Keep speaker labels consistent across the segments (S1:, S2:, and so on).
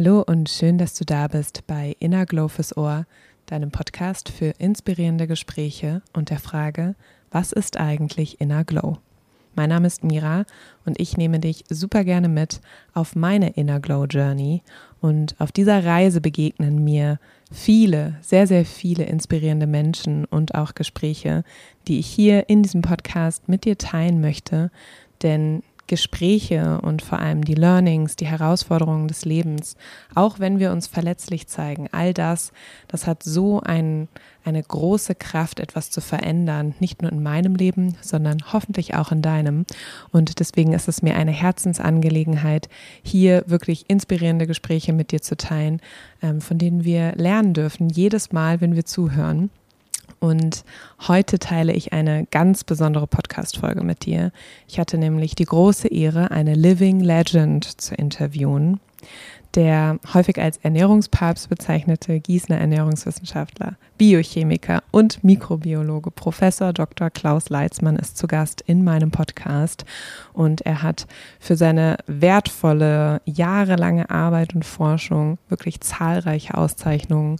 S1: Hallo und schön, dass du da bist bei Inner Glow fürs Ohr, deinem Podcast für inspirierende Gespräche und der Frage, was ist eigentlich Inner Glow? Mein Name ist Mira und ich nehme dich super gerne mit auf meine Inner Glow Journey und auf dieser Reise begegnen mir viele, sehr, sehr viele inspirierende Menschen und auch Gespräche, die ich hier in diesem Podcast mit dir teilen möchte, denn Gespräche und vor allem die Learnings, die Herausforderungen des Lebens, auch wenn wir uns verletzlich zeigen, all das, das hat so ein, eine große Kraft, etwas zu verändern, nicht nur in meinem Leben, sondern hoffentlich auch in deinem. Und deswegen ist es mir eine Herzensangelegenheit, hier wirklich inspirierende Gespräche mit dir zu teilen, ähm, von denen wir lernen dürfen, jedes Mal, wenn wir zuhören. Und heute teile ich eine ganz besondere Podcast-Folge mit dir. Ich hatte nämlich die große Ehre, eine Living Legend zu interviewen der häufig als Ernährungspapst bezeichnete Gießener Ernährungswissenschaftler, Biochemiker und Mikrobiologe Professor Dr. Klaus Leitzmann ist zu Gast in meinem Podcast und er hat für seine wertvolle, jahrelange Arbeit und Forschung wirklich zahlreiche Auszeichnungen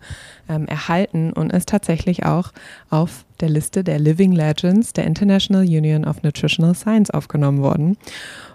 S1: ähm, erhalten und ist tatsächlich auch auf der Liste der Living Legends der International Union of Nutritional Science aufgenommen worden.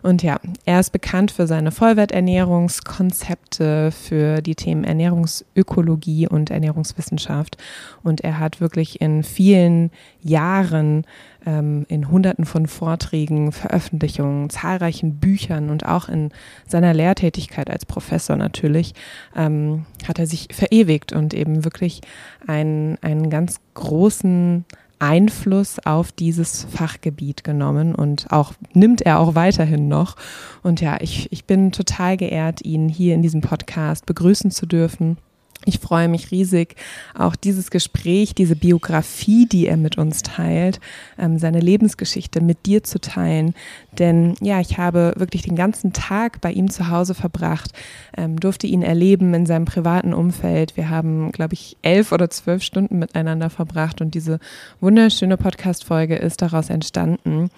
S1: Und ja, er ist bekannt für seine Vollwerternährungskonzepte, für die Themen Ernährungsökologie und Ernährungswissenschaft. Und er hat wirklich in vielen Jahren ähm, in Hunderten von Vorträgen, Veröffentlichungen, zahlreichen Büchern und auch in seiner Lehrtätigkeit als Professor natürlich, ähm, hat er sich verewigt und eben wirklich einen, einen ganz großen Einfluss auf dieses Fachgebiet genommen und auch nimmt er auch weiterhin noch. Und ja, ich, ich bin total geehrt, ihn hier in diesem Podcast begrüßen zu dürfen. Ich freue mich riesig, auch dieses Gespräch, diese Biografie, die er mit uns teilt, ähm, seine Lebensgeschichte mit dir zu teilen. Denn ja, ich habe wirklich den ganzen Tag bei ihm zu Hause verbracht, ähm, durfte ihn erleben in seinem privaten Umfeld. Wir haben, glaube ich, elf oder zwölf Stunden miteinander verbracht und diese wunderschöne Podcast-Folge ist daraus entstanden.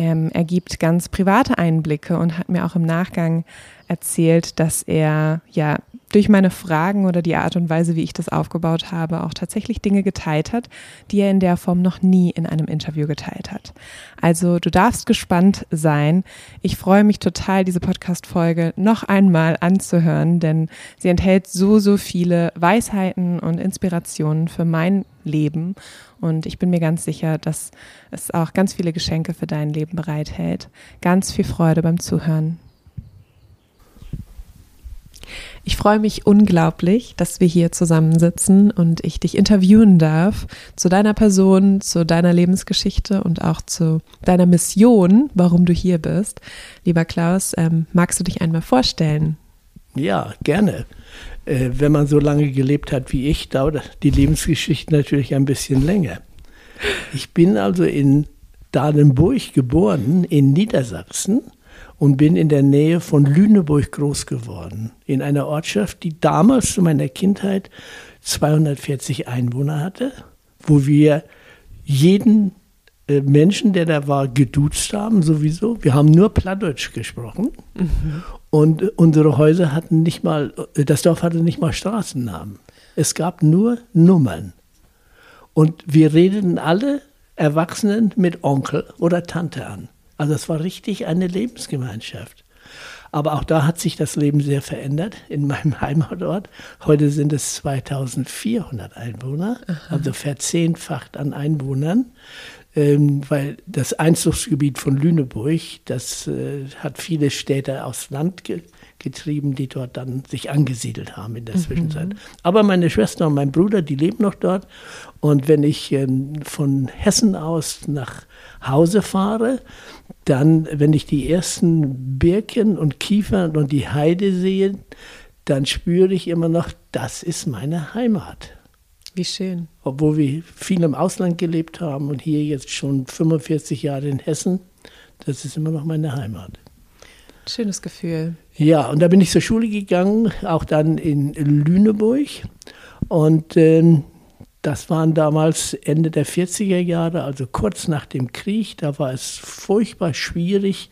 S1: Ähm, er gibt ganz private Einblicke und hat mir auch im Nachgang erzählt, dass er ja durch meine Fragen oder die Art und Weise, wie ich das aufgebaut habe, auch tatsächlich Dinge geteilt hat, die er in der Form noch nie in einem Interview geteilt hat. Also du darfst gespannt sein. Ich freue mich total, diese Podcast-Folge noch einmal anzuhören, denn sie enthält so, so viele Weisheiten und Inspirationen für mein Leben. Und ich bin mir ganz sicher, dass es auch ganz viele Geschenke für dein Leben bereithält. Ganz viel Freude beim Zuhören. Ich freue mich unglaublich, dass wir hier zusammensitzen und ich dich interviewen darf zu deiner Person, zu deiner Lebensgeschichte und auch zu deiner Mission, warum du hier bist. Lieber Klaus, ähm, magst du dich einmal vorstellen?
S2: Ja, gerne. Äh, wenn man so lange gelebt hat wie ich, dauert die Lebensgeschichte natürlich ein bisschen länger. Ich bin also in Dahlenburg geboren, in Niedersachsen und bin in der Nähe von Lüneburg groß geworden. In einer Ortschaft, die damals zu meiner Kindheit 240 Einwohner hatte, wo wir jeden äh, Menschen, der da war, geduzt haben, sowieso. Wir haben nur Plattdeutsch gesprochen. Mhm. Und unsere Häuser hatten nicht mal, das Dorf hatte nicht mal Straßennamen. Es gab nur Nummern. Und wir redeten alle Erwachsenen mit Onkel oder Tante an. Also es war richtig eine Lebensgemeinschaft. Aber auch da hat sich das Leben sehr verändert in meinem Heimatort. Heute sind es 2400 Einwohner, Aha. also verzehnfacht an Einwohnern, ähm, weil das Einzugsgebiet von Lüneburg, das äh, hat viele Städte aufs Land ge getrieben, die dort dann sich angesiedelt haben in der mhm. Zwischenzeit. Aber meine Schwester und mein Bruder, die leben noch dort. Und wenn ich ähm, von Hessen aus nach Hause fahre, dann, wenn ich die ersten Birken und Kiefern und die Heide sehe, dann spüre ich immer noch, das ist meine Heimat.
S1: Wie schön.
S2: Obwohl wir viel im Ausland gelebt haben und hier jetzt schon 45 Jahre in Hessen, das ist immer noch meine Heimat.
S1: Schönes Gefühl.
S2: Ja, und da bin ich zur Schule gegangen, auch dann in Lüneburg. Und ähm, das waren damals Ende der 40er Jahre, also kurz nach dem Krieg. Da war es furchtbar schwierig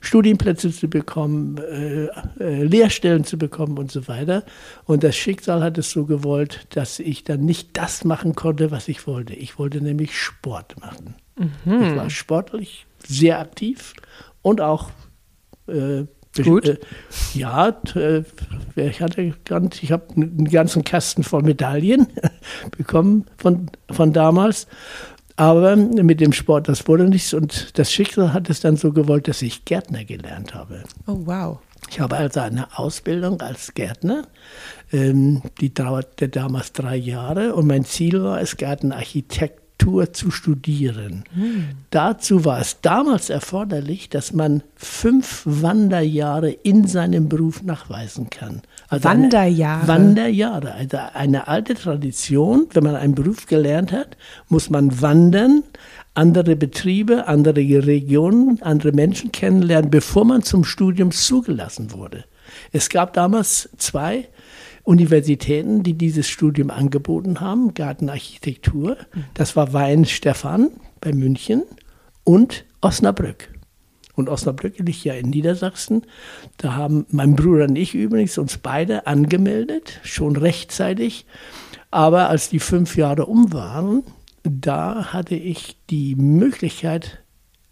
S2: Studienplätze zu bekommen, äh, äh, Lehrstellen zu bekommen und so weiter. Und das Schicksal hat es so gewollt, dass ich dann nicht das machen konnte, was ich wollte. Ich wollte nämlich Sport machen. Mhm. Ich war sportlich sehr aktiv und auch
S1: äh, Gut. Äh,
S2: ja, äh, ich hatte ganz, ich habe einen ganzen Kasten voll Medaillen bekommen von, von damals. Aber mit dem Sport, das wurde nichts. Und das Schicksal hat es dann so gewollt, dass ich Gärtner gelernt habe.
S1: Oh, wow.
S2: Ich habe also eine Ausbildung als Gärtner. Ähm, die dauerte damals drei Jahre. Und mein Ziel war es, Gartenarchitekt Architektur zu studieren. Hm. Dazu war es damals erforderlich, dass man fünf Wanderjahre in seinem Beruf nachweisen kann.
S1: Also Wanderjahre?
S2: Wanderjahre. Also eine alte Tradition. Wenn man einen Beruf gelernt hat, muss man wandern, andere Betriebe, andere Regionen, andere Menschen kennenlernen, bevor man zum Studium zugelassen wurde. Es gab damals zwei Universitäten, die dieses Studium angeboten haben, Gartenarchitektur. Das war Weinstefan bei München und Osnabrück. Und Osnabrück liegt ja in Niedersachsen. Da haben mein Bruder und ich übrigens uns beide angemeldet, schon rechtzeitig. Aber als die fünf Jahre um waren, da hatte ich die Möglichkeit,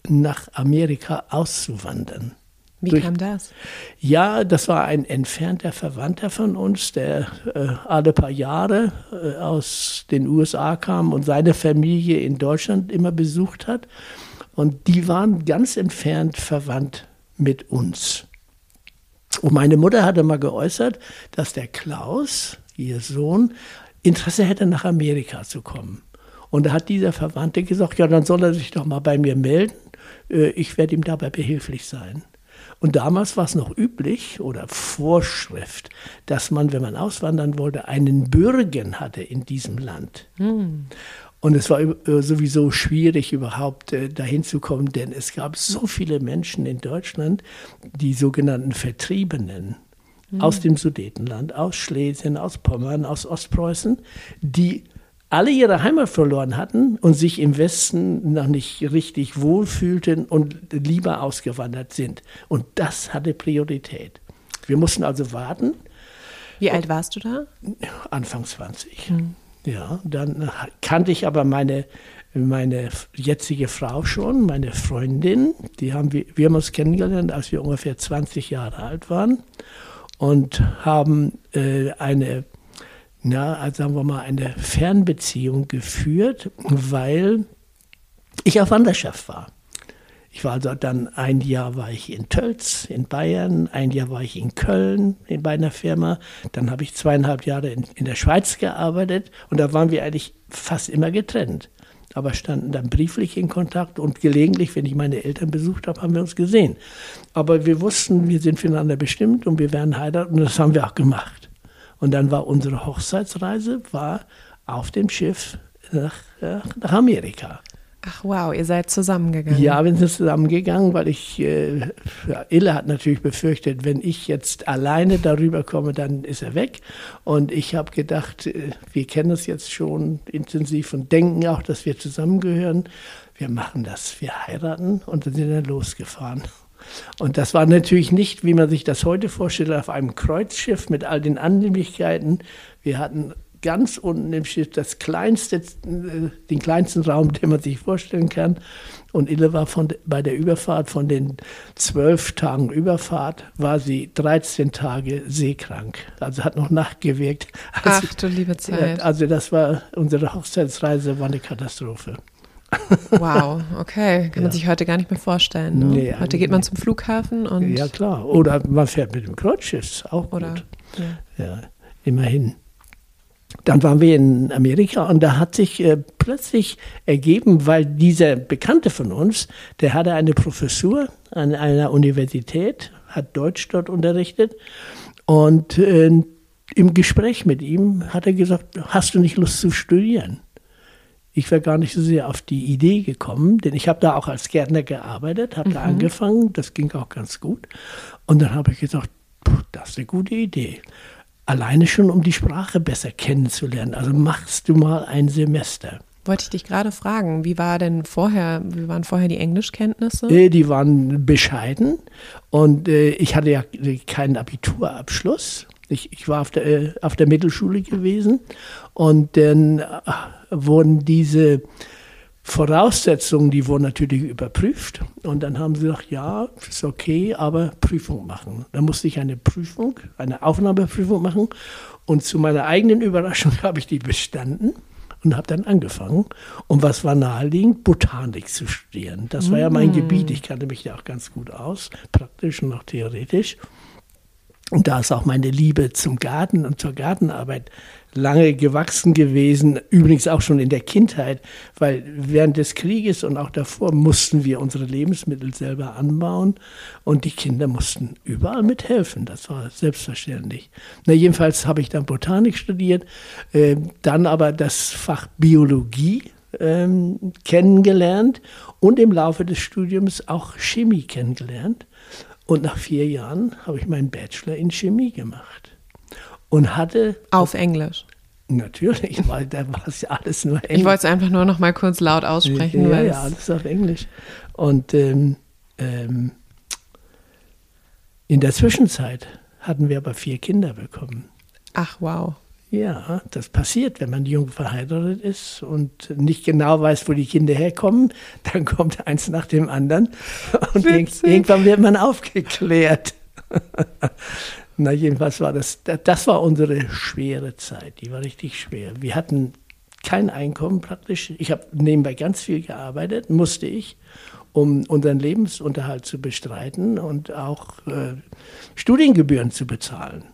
S2: nach Amerika auszuwandern.
S1: Wie durch, kam das?
S2: Ja, das war ein entfernter Verwandter von uns, der äh, alle paar Jahre äh, aus den USA kam und seine Familie in Deutschland immer besucht hat. Und die waren ganz entfernt verwandt mit uns. Und meine Mutter hatte mal geäußert, dass der Klaus, ihr Sohn, Interesse hätte, nach Amerika zu kommen. Und da hat dieser Verwandte gesagt, ja, dann soll er sich doch mal bei mir melden. Äh, ich werde ihm dabei behilflich sein. Und damals war es noch üblich oder Vorschrift, dass man, wenn man auswandern wollte, einen Bürgen hatte in diesem Land. Hm. Und es war äh, sowieso schwierig, überhaupt äh, dahin zu kommen, denn es gab so viele Menschen in Deutschland, die sogenannten Vertriebenen hm. aus dem Sudetenland, aus Schlesien, aus Pommern, aus Ostpreußen, die alle ihre Heimat verloren hatten und sich im Westen noch nicht richtig wohlfühlten und lieber ausgewandert sind. Und das hatte Priorität. Wir mussten also warten.
S1: Wie alt warst du da?
S2: Anfang 20. Hm. Ja, dann kannte ich aber meine, meine jetzige Frau schon, meine Freundin. Die haben wir, wir haben uns kennengelernt, als wir ungefähr 20 Jahre alt waren und haben äh, eine na, sagen wir mal, eine Fernbeziehung geführt, weil ich auf Wanderschaft war. Ich war also dann ein Jahr war ich in Tölz in Bayern, ein Jahr war ich in Köln in, bei einer Firma, dann habe ich zweieinhalb Jahre in, in der Schweiz gearbeitet und da waren wir eigentlich fast immer getrennt. Aber standen dann brieflich in Kontakt und gelegentlich, wenn ich meine Eltern besucht habe, haben wir uns gesehen. Aber wir wussten, wir sind füreinander bestimmt und wir werden heiraten und das haben wir auch gemacht. Und dann war unsere Hochzeitsreise war auf dem Schiff nach, nach Amerika.
S1: Ach wow, ihr seid zusammengegangen.
S2: Ja, wir sind zusammengegangen, weil ich, äh, ja, Ille hat natürlich befürchtet, wenn ich jetzt alleine darüber komme, dann ist er weg. Und ich habe gedacht, äh, wir kennen es jetzt schon intensiv und denken auch, dass wir zusammengehören. Wir machen das, wir heiraten und dann sind wir losgefahren. Und das war natürlich nicht, wie man sich das heute vorstellt, auf einem Kreuzschiff mit all den Annehmlichkeiten. Wir hatten ganz unten im Schiff das kleinste, äh, den kleinsten Raum, den man sich vorstellen kann. Und Ille war von, bei der Überfahrt, von den zwölf Tagen Überfahrt, war sie 13 Tage seekrank. Also hat noch nachgewirkt.
S1: Also, Ach du liebe Zeit.
S2: Also das war, unsere Hochzeitsreise war eine Katastrophe.
S1: Wow, okay. Kann ja. man sich heute gar nicht mehr vorstellen. Ne? Nee, heute geht man zum Flughafen und.
S2: Ja, klar. Oder man fährt mit dem Kreuzschiff, auch Oder, gut. Ja. ja. immerhin. Dann waren wir in Amerika und da hat sich äh, plötzlich ergeben, weil dieser Bekannte von uns, der hatte eine Professur an einer Universität, hat Deutsch dort unterrichtet und äh, im Gespräch mit ihm hat er gesagt, hast du nicht Lust zu studieren? Ich wäre gar nicht so sehr auf die Idee gekommen, denn ich habe da auch als Gärtner gearbeitet, habe mhm. da angefangen, das ging auch ganz gut. Und dann habe ich gesagt, das ist eine gute Idee. Alleine schon, um die Sprache besser kennenzulernen. Also machst du mal ein Semester.
S1: Wollte ich dich gerade fragen, wie war denn vorher, wie waren vorher die Englischkenntnisse?
S2: Äh, die waren bescheiden und äh, ich hatte ja keinen Abiturabschluss. Ich, ich war auf der, äh, auf der Mittelschule gewesen und dann äh, wurden diese Voraussetzungen, die wurden natürlich überprüft. Und dann haben sie gesagt, ja, ist okay, aber Prüfung machen. Dann musste ich eine Prüfung, eine Aufnahmeprüfung machen. Und zu meiner eigenen Überraschung habe ich die bestanden und habe dann angefangen. Und was war naheliegend? Botanik zu studieren. Das war ja mein mm. Gebiet. Ich kannte mich ja auch ganz gut aus, praktisch und auch theoretisch. Und da ist auch meine Liebe zum Garten und zur Gartenarbeit lange gewachsen gewesen, übrigens auch schon in der Kindheit, weil während des Krieges und auch davor mussten wir unsere Lebensmittel selber anbauen und die Kinder mussten überall mithelfen. Das war selbstverständlich. Na, jedenfalls habe ich dann Botanik studiert, äh, dann aber das Fach Biologie ähm, kennengelernt und im Laufe des Studiums auch Chemie kennengelernt. Und nach vier Jahren habe ich meinen Bachelor in Chemie gemacht und hatte.
S1: Auf Englisch.
S2: Natürlich, weil da war es ja alles nur
S1: Englisch. Ich wollte es einfach nur noch mal kurz laut aussprechen.
S2: Ja, ja, alles auf Englisch. Und ähm, ähm, in der Zwischenzeit hatten wir aber vier Kinder bekommen.
S1: Ach, wow.
S2: Ja, das passiert, wenn man jung verheiratet ist und nicht genau weiß, wo die Kinder herkommen. Dann kommt eins nach dem anderen und Witzig. irgendwann wird man aufgeklärt. Na, jedenfalls war das, das war unsere schwere Zeit. Die war richtig schwer. Wir hatten kein Einkommen praktisch. Ich habe nebenbei ganz viel gearbeitet, musste ich, um unseren Lebensunterhalt zu bestreiten und auch äh, Studiengebühren zu bezahlen.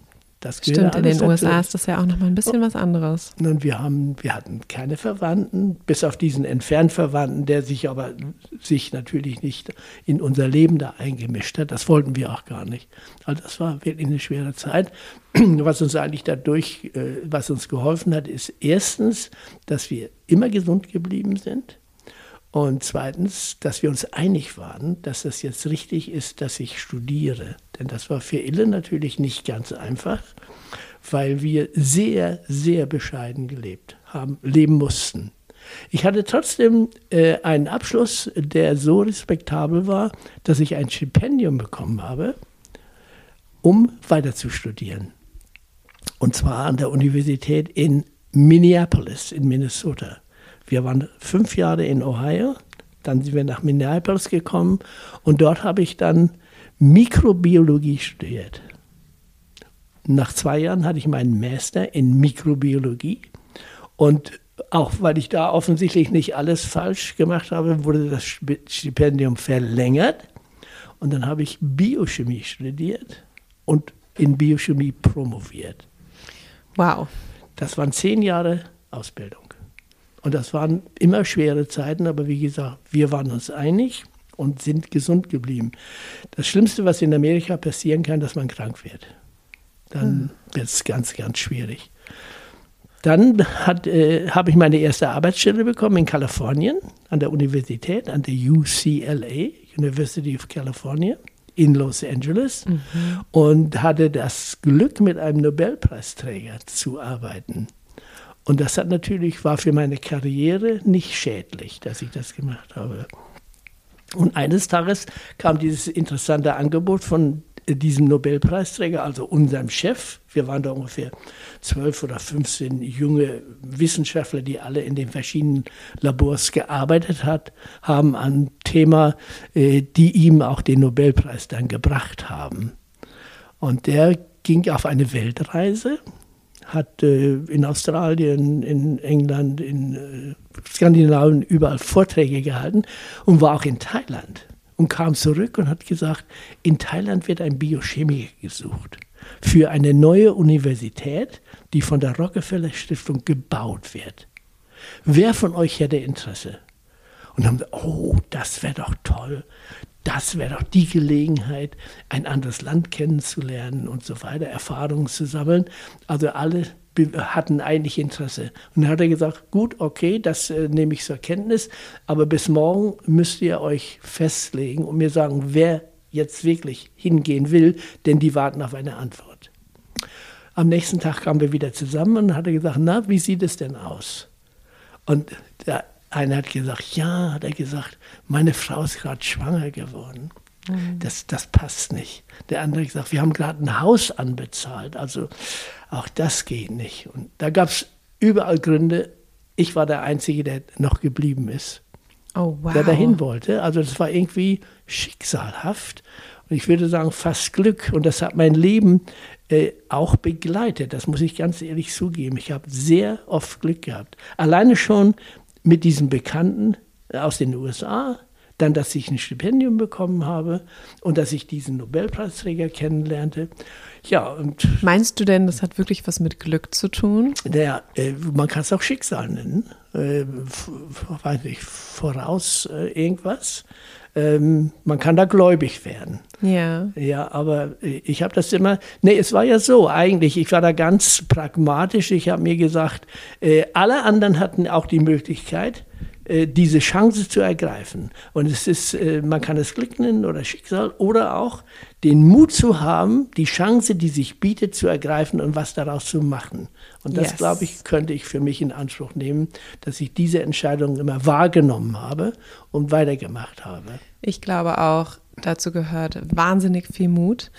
S1: Das Stimmt, in den dazu. USA ist das ja auch nochmal ein bisschen was anderes.
S2: Und wir, haben, wir hatten keine Verwandten, bis auf diesen Entfernverwandten, der sich aber sich natürlich nicht in unser Leben da eingemischt hat. Das wollten wir auch gar nicht. Also das war wirklich eine schwere Zeit. Was uns eigentlich dadurch, äh, was uns geholfen hat, ist erstens, dass wir immer gesund geblieben sind. Und zweitens, dass wir uns einig waren, dass es jetzt richtig ist, dass ich studiere. Denn das war für Ille natürlich nicht ganz einfach, weil wir sehr, sehr bescheiden gelebt haben, leben mussten. Ich hatte trotzdem äh, einen Abschluss, der so respektabel war, dass ich ein Stipendium bekommen habe, um weiter zu studieren. Und zwar an der Universität in Minneapolis in Minnesota. Wir waren fünf Jahre in Ohio, dann sind wir nach Minneapolis gekommen und dort habe ich dann Mikrobiologie studiert. Nach zwei Jahren hatte ich meinen Master in Mikrobiologie und auch weil ich da offensichtlich nicht alles falsch gemacht habe, wurde das Stipendium verlängert und dann habe ich Biochemie studiert und in Biochemie promoviert.
S1: Wow.
S2: Das waren zehn Jahre Ausbildung. Und das waren immer schwere Zeiten, aber wie gesagt, wir waren uns einig und sind gesund geblieben. Das Schlimmste, was in Amerika passieren kann, dass man krank wird. Dann hm. wird es ganz, ganz schwierig. Dann äh, habe ich meine erste Arbeitsstelle bekommen in Kalifornien, an der Universität, an der UCLA, University of California in Los Angeles mhm. und hatte das Glück, mit einem Nobelpreisträger zu arbeiten. Und das hat natürlich, war für meine Karriere nicht schädlich, dass ich das gemacht habe. Und eines Tages kam dieses interessante Angebot von diesem Nobelpreisträger, also unserem Chef. Wir waren da ungefähr zwölf oder 15 junge Wissenschaftler, die alle in den verschiedenen Labors gearbeitet hat, haben an Thema, äh, die ihm auch den Nobelpreis dann gebracht haben. Und der ging auf eine Weltreise hat äh, in Australien, in England, in äh, Skandinavien überall Vorträge gehalten und war auch in Thailand und kam zurück und hat gesagt, in Thailand wird ein Biochemiker gesucht für eine neue Universität, die von der Rockefeller Stiftung gebaut wird. Wer von euch hätte Interesse? Und haben gesagt, oh, das wäre doch toll das wäre doch die Gelegenheit, ein anderes Land kennenzulernen und so weiter, Erfahrungen zu sammeln. Also alle hatten eigentlich Interesse. Und dann hat er gesagt, gut, okay, das äh, nehme ich zur Kenntnis, aber bis morgen müsst ihr euch festlegen und mir sagen, wer jetzt wirklich hingehen will, denn die warten auf eine Antwort. Am nächsten Tag kamen wir wieder zusammen und hat er gesagt, na, wie sieht es denn aus? Und der eine hat gesagt, ja, hat er gesagt, meine Frau ist gerade schwanger geworden. Mhm. Das, das passt nicht. Der andere hat gesagt, wir haben gerade ein Haus anbezahlt. Also auch das geht nicht. Und da gab es überall Gründe. Ich war der Einzige, der noch geblieben ist. Oh, wow. Der dahin wollte. Also das war irgendwie schicksalhaft. Und ich würde sagen, fast Glück. Und das hat mein Leben äh, auch begleitet. Das muss ich ganz ehrlich zugeben. Ich habe sehr oft Glück gehabt. Alleine schon mit diesen Bekannten aus den USA, dann, dass ich ein Stipendium bekommen habe und dass ich diesen Nobelpreisträger kennenlernte. Ja, und
S1: Meinst du denn, das hat wirklich was mit Glück zu tun?
S2: Naja, äh, man kann es auch Schicksal nennen. Äh, weiß nicht, voraus äh, irgendwas. Ähm, man kann da gläubig werden.
S1: Ja.
S2: Ja, aber ich habe das immer, nee, es war ja so eigentlich, ich war da ganz pragmatisch. Ich habe mir gesagt, äh, alle anderen hatten auch die Möglichkeit, diese Chance zu ergreifen. Und es ist, äh, man kann es Glück nennen oder Schicksal oder auch den Mut zu haben, die Chance, die sich bietet, zu ergreifen und was daraus zu machen. Und das, yes. glaube ich, könnte ich für mich in Anspruch nehmen, dass ich diese Entscheidung immer wahrgenommen habe und weitergemacht habe.
S1: Ich glaube auch, dazu gehört wahnsinnig viel Mut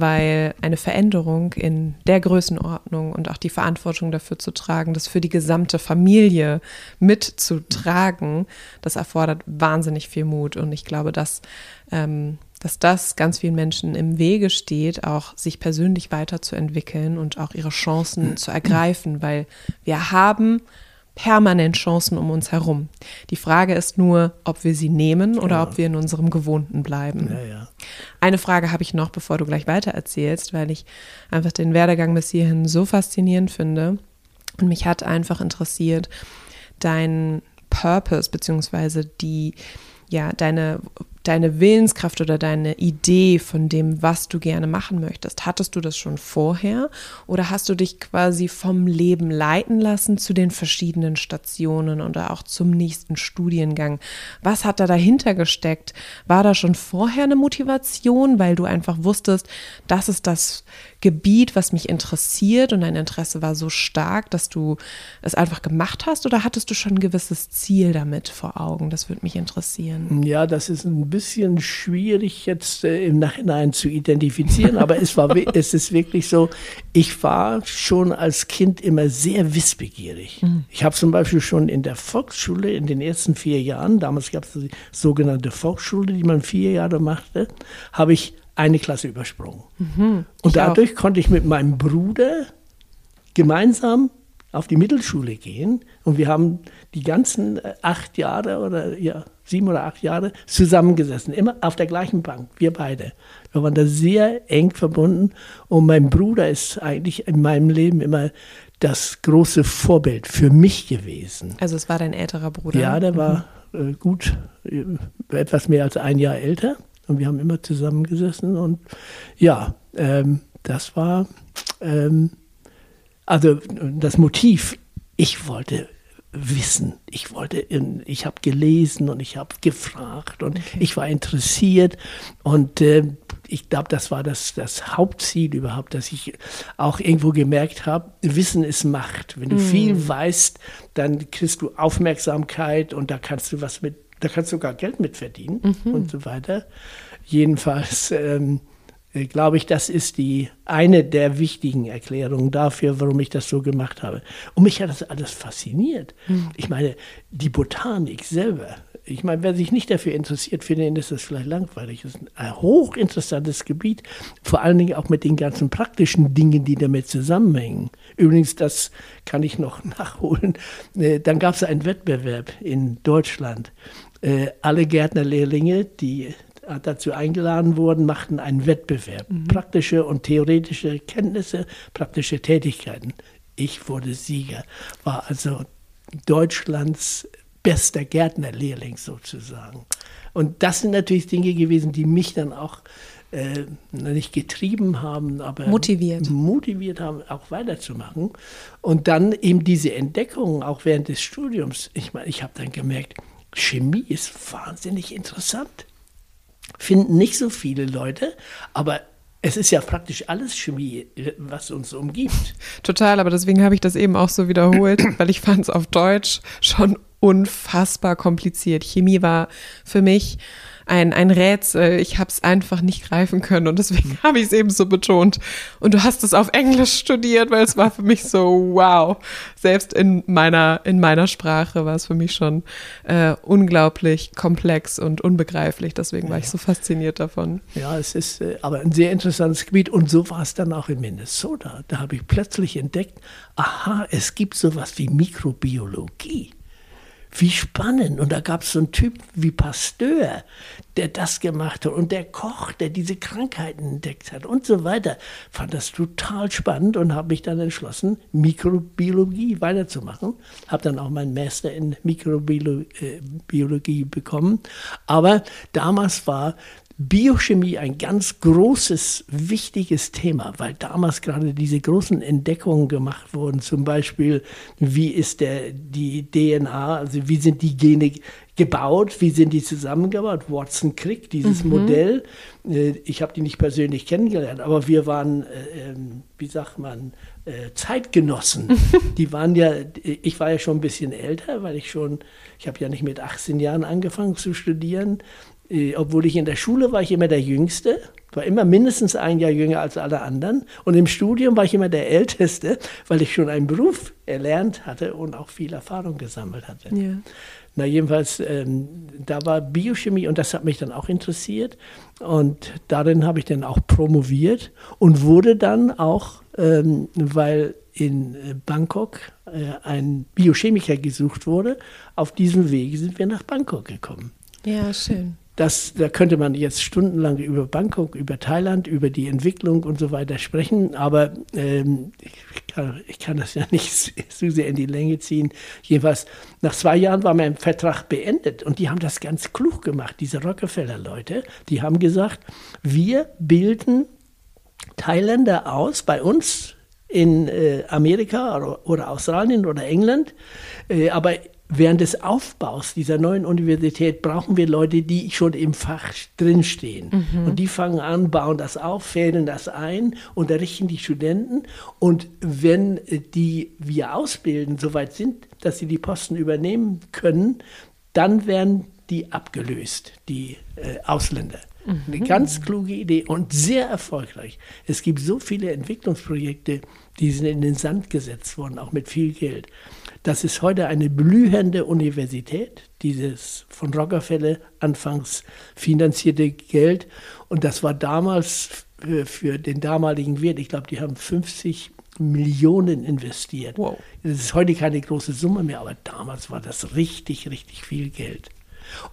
S1: weil eine Veränderung in der Größenordnung und auch die Verantwortung dafür zu tragen, das für die gesamte Familie mitzutragen, das erfordert wahnsinnig viel Mut. Und ich glaube, dass, ähm, dass das ganz vielen Menschen im Wege steht, auch sich persönlich weiterzuentwickeln und auch ihre Chancen zu ergreifen, weil wir haben permanent Chancen um uns herum. Die Frage ist nur, ob wir sie nehmen oder ja. ob wir in unserem Gewohnten bleiben. Ja, ja. Eine Frage habe ich noch, bevor du gleich weiter erzählst, weil ich einfach den Werdegang bis hierhin so faszinierend finde. Und mich hat einfach interessiert, dein Purpose, beziehungsweise die, ja, deine deine Willenskraft oder deine Idee von dem, was du gerne machen möchtest? Hattest du das schon vorher oder hast du dich quasi vom Leben leiten lassen zu den verschiedenen Stationen oder auch zum nächsten Studiengang? Was hat da dahinter gesteckt? War da schon vorher eine Motivation, weil du einfach wusstest, das ist das Gebiet, was mich interessiert und dein Interesse war so stark, dass du es einfach gemacht hast oder hattest du schon ein gewisses Ziel damit vor Augen? Das würde mich interessieren.
S2: Ja, das ist ein schwierig jetzt äh, im Nachhinein zu identifizieren, aber es, war, es ist wirklich so, ich war schon als Kind immer sehr wissbegierig. Mhm. Ich habe zum Beispiel schon in der Volksschule in den ersten vier Jahren, damals gab es die sogenannte Volksschule, die man vier Jahre machte, habe ich eine Klasse übersprungen. Mhm, und dadurch auch. konnte ich mit meinem Bruder gemeinsam auf die Mittelschule gehen. Und wir haben die ganzen äh, acht Jahre oder ja, sieben oder acht Jahre zusammengesessen, immer auf der gleichen Bank, wir beide. Wir waren da sehr eng verbunden. Und mein Bruder ist eigentlich in meinem Leben immer das große Vorbild für mich gewesen.
S1: Also es war dein älterer Bruder?
S2: Ja, der war mhm. äh, gut, äh, etwas mehr als ein Jahr älter. Und wir haben immer zusammengesessen und ja, ähm, das war ähm, also das Motiv. Ich wollte wissen. Ich wollte, in, ich habe gelesen und ich habe gefragt und okay. ich war interessiert und äh, ich glaube, das war das, das Hauptziel überhaupt, dass ich auch irgendwo gemerkt habe, Wissen ist Macht. Wenn du mm. viel weißt, dann kriegst du Aufmerksamkeit und da kannst du was mit da kannst du sogar Geld mit verdienen mhm. und so weiter. Jedenfalls ähm, äh, glaube ich, das ist die eine der wichtigen Erklärungen dafür, warum ich das so gemacht habe. Und mich hat das alles fasziniert. Mhm. Ich meine, die Botanik selber. Ich meine, wer sich nicht dafür interessiert, für den ist das vielleicht langweilig. Das ist ein hochinteressantes Gebiet, vor allen Dingen auch mit den ganzen praktischen Dingen, die damit zusammenhängen. Übrigens, das kann ich noch nachholen. Äh, dann gab es einen Wettbewerb in Deutschland äh, alle Gärtnerlehrlinge, die dazu eingeladen wurden, machten einen Wettbewerb. Mhm. Praktische und theoretische Kenntnisse, praktische Tätigkeiten. Ich wurde Sieger, war also Deutschlands bester Gärtnerlehrling sozusagen. Und das sind natürlich Dinge gewesen, die mich dann auch äh, nicht getrieben haben, aber
S1: motiviert.
S2: motiviert haben, auch weiterzumachen. Und dann eben diese Entdeckungen, auch während des Studiums. Ich meine, ich habe dann gemerkt, Chemie ist wahnsinnig interessant. Finden nicht so viele Leute, aber Es ist ja praktisch alles Chemie, was uns umgibt.
S1: Total, aber deswegen habe ich das eben auch so wiederholt, weil ich fand es auf Deutsch schon unfassbar kompliziert. Chemie war für mich ein, ein Rätsel. Ich habe es einfach nicht greifen können und deswegen hm. habe ich es eben so betont. Und du hast es auf Englisch studiert, weil es war für mich so, wow. Selbst in meiner, in meiner Sprache war es für mich schon äh, unglaublich komplex und unbegreiflich. Deswegen war ich so fasziniert davon.
S2: Ja, es ist äh, aber ein sehr interessantes Gebiet und so war es dann auch in Minnesota. Da habe ich plötzlich entdeckt, aha, es gibt sowas wie Mikrobiologie. Wie spannend. Und da gab es so einen Typ wie Pasteur, der das gemacht hat. Und der Koch, der diese Krankheiten entdeckt hat und so weiter. Fand das total spannend und habe mich dann entschlossen, Mikrobiologie weiterzumachen. Habe dann auch meinen Master in Mikrobiologie äh, bekommen. Aber damals war Biochemie ein ganz großes, wichtiges Thema, weil damals gerade diese großen Entdeckungen gemacht wurden. Zum Beispiel, wie ist der, die DNA, also wie sind die Gene gebaut, wie sind die zusammengebaut? Watson Crick, dieses mhm. Modell. Äh, ich habe die nicht persönlich kennengelernt, aber wir waren, äh, ähm, wie sagt man, äh, Zeitgenossen. die waren ja, ich war ja schon ein bisschen älter, weil ich schon, ich habe ja nicht mit 18 Jahren angefangen zu studieren. Äh, obwohl ich in der Schule war ich immer der Jüngste, war immer mindestens ein Jahr jünger als alle anderen. Und im Studium war ich immer der Älteste, weil ich schon einen Beruf erlernt hatte und auch viel Erfahrung gesammelt hatte. Ja. Na jedenfalls, ähm, da war Biochemie und das hat mich dann auch interessiert. Und darin habe ich dann auch promoviert und wurde dann auch, ähm, weil in äh, Bangkok äh, ein Biochemiker gesucht wurde, auf diesem Wege sind wir nach Bangkok gekommen.
S1: Ja, schön.
S2: Das, da könnte man jetzt stundenlang über Bangkok, über Thailand, über die Entwicklung und so weiter sprechen, aber ähm, ich, kann, ich, kann, das ja nicht so sehr in die Länge ziehen. Jedenfalls, nach zwei Jahren war mein Vertrag beendet und die haben das ganz klug gemacht, diese Rockefeller-Leute. Die haben gesagt, wir bilden Thailänder aus bei uns in äh, Amerika oder, oder, Australien oder England, äh, aber während des Aufbaus dieser neuen Universität brauchen wir Leute, die schon im Fach drinstehen. Mhm. Und die fangen an, bauen das auf, fädeln das ein, unterrichten die Studenten. Und wenn die wir ausbilden, soweit sind, dass sie die Posten übernehmen können, dann werden die abgelöst, die äh, Ausländer. Mhm. Eine ganz kluge Idee und sehr erfolgreich. Es gibt so viele Entwicklungsprojekte, die sind in den Sand gesetzt worden, auch mit viel Geld. Das ist heute eine blühende Universität, dieses von Rockefeller anfangs finanzierte Geld. Und das war damals für, den damaligen Wert, ich glaube, die haben 50 Millionen investiert. Wow. Das ist heute keine große Summe mehr, aber damals war das richtig, richtig viel Geld.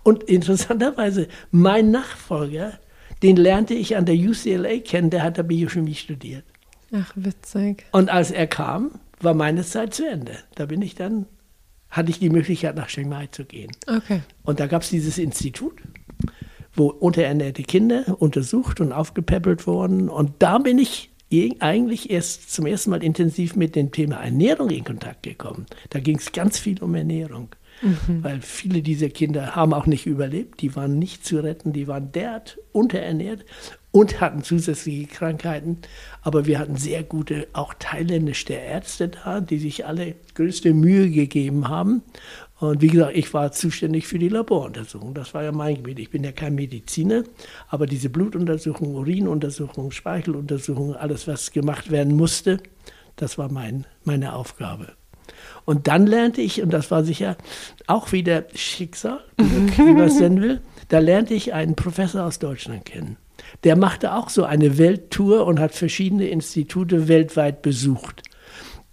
S2: Und interessanterweise, mein Nachfolger, den lernte ich an der UCLA kennen, der hat da Biochemie studiert.
S1: Ach, witzig.
S2: Und als er kam, war meine Zeit zu Ende. Da bin ich dann, hatte ich die Möglichkeit, nach Chiang Mai zu gehen.
S1: Okay.
S2: Und da gab es dieses Institut, wo unterernährte Kinder untersucht und aufgepäppelt wurden. Und da bin ich eigentlich erst zum ersten Mal intensiv mit dem Thema Ernährung in Kontakt gekommen. Da ging es ganz viel um Ernährung. Mhm. Weil viele dieser Kinder haben auch nicht überlebt, die waren nicht zu retten, die waren derart unterernährt und hatten zusätzliche Krankheiten. Aber wir hatten sehr gute, auch thailändische Ärzte da, die sich alle größte Mühe gegeben haben. Und wie gesagt, ich war zuständig für die Laboruntersuchung. Das war ja mein Gebiet. Ich bin ja kein Mediziner, aber diese Blutuntersuchung, Urinuntersuchung, Speicheluntersuchung, alles, was gemacht werden musste, das war mein, meine Aufgabe. Und dann lernte ich, und das war sicher auch wieder Schicksal, wie man es nennen will, da lernte ich einen Professor aus Deutschland kennen. Der machte auch so eine Welttour und hat verschiedene Institute weltweit besucht.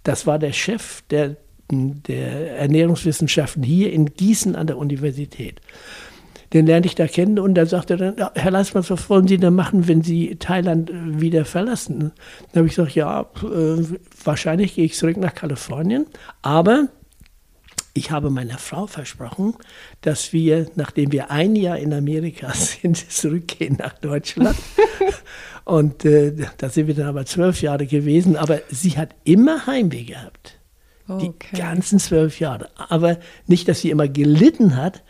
S2: Das war der Chef der, der Ernährungswissenschaften hier in Gießen an der Universität. Den lernte ich da kennen und da sagte er dann, Herr Leismann, was wollen Sie denn machen, wenn Sie Thailand äh, wieder verlassen? Dann habe ich gesagt, ja, äh, wahrscheinlich gehe ich zurück nach Kalifornien, aber ich habe meiner Frau versprochen, dass wir, nachdem wir ein Jahr in Amerika sind, zurückgehen nach Deutschland. Und äh, da sind wir dann aber zwölf Jahre gewesen. Aber sie hat immer Heimweh gehabt. Okay. Die ganzen zwölf Jahre. Aber nicht, dass sie immer gelitten hat.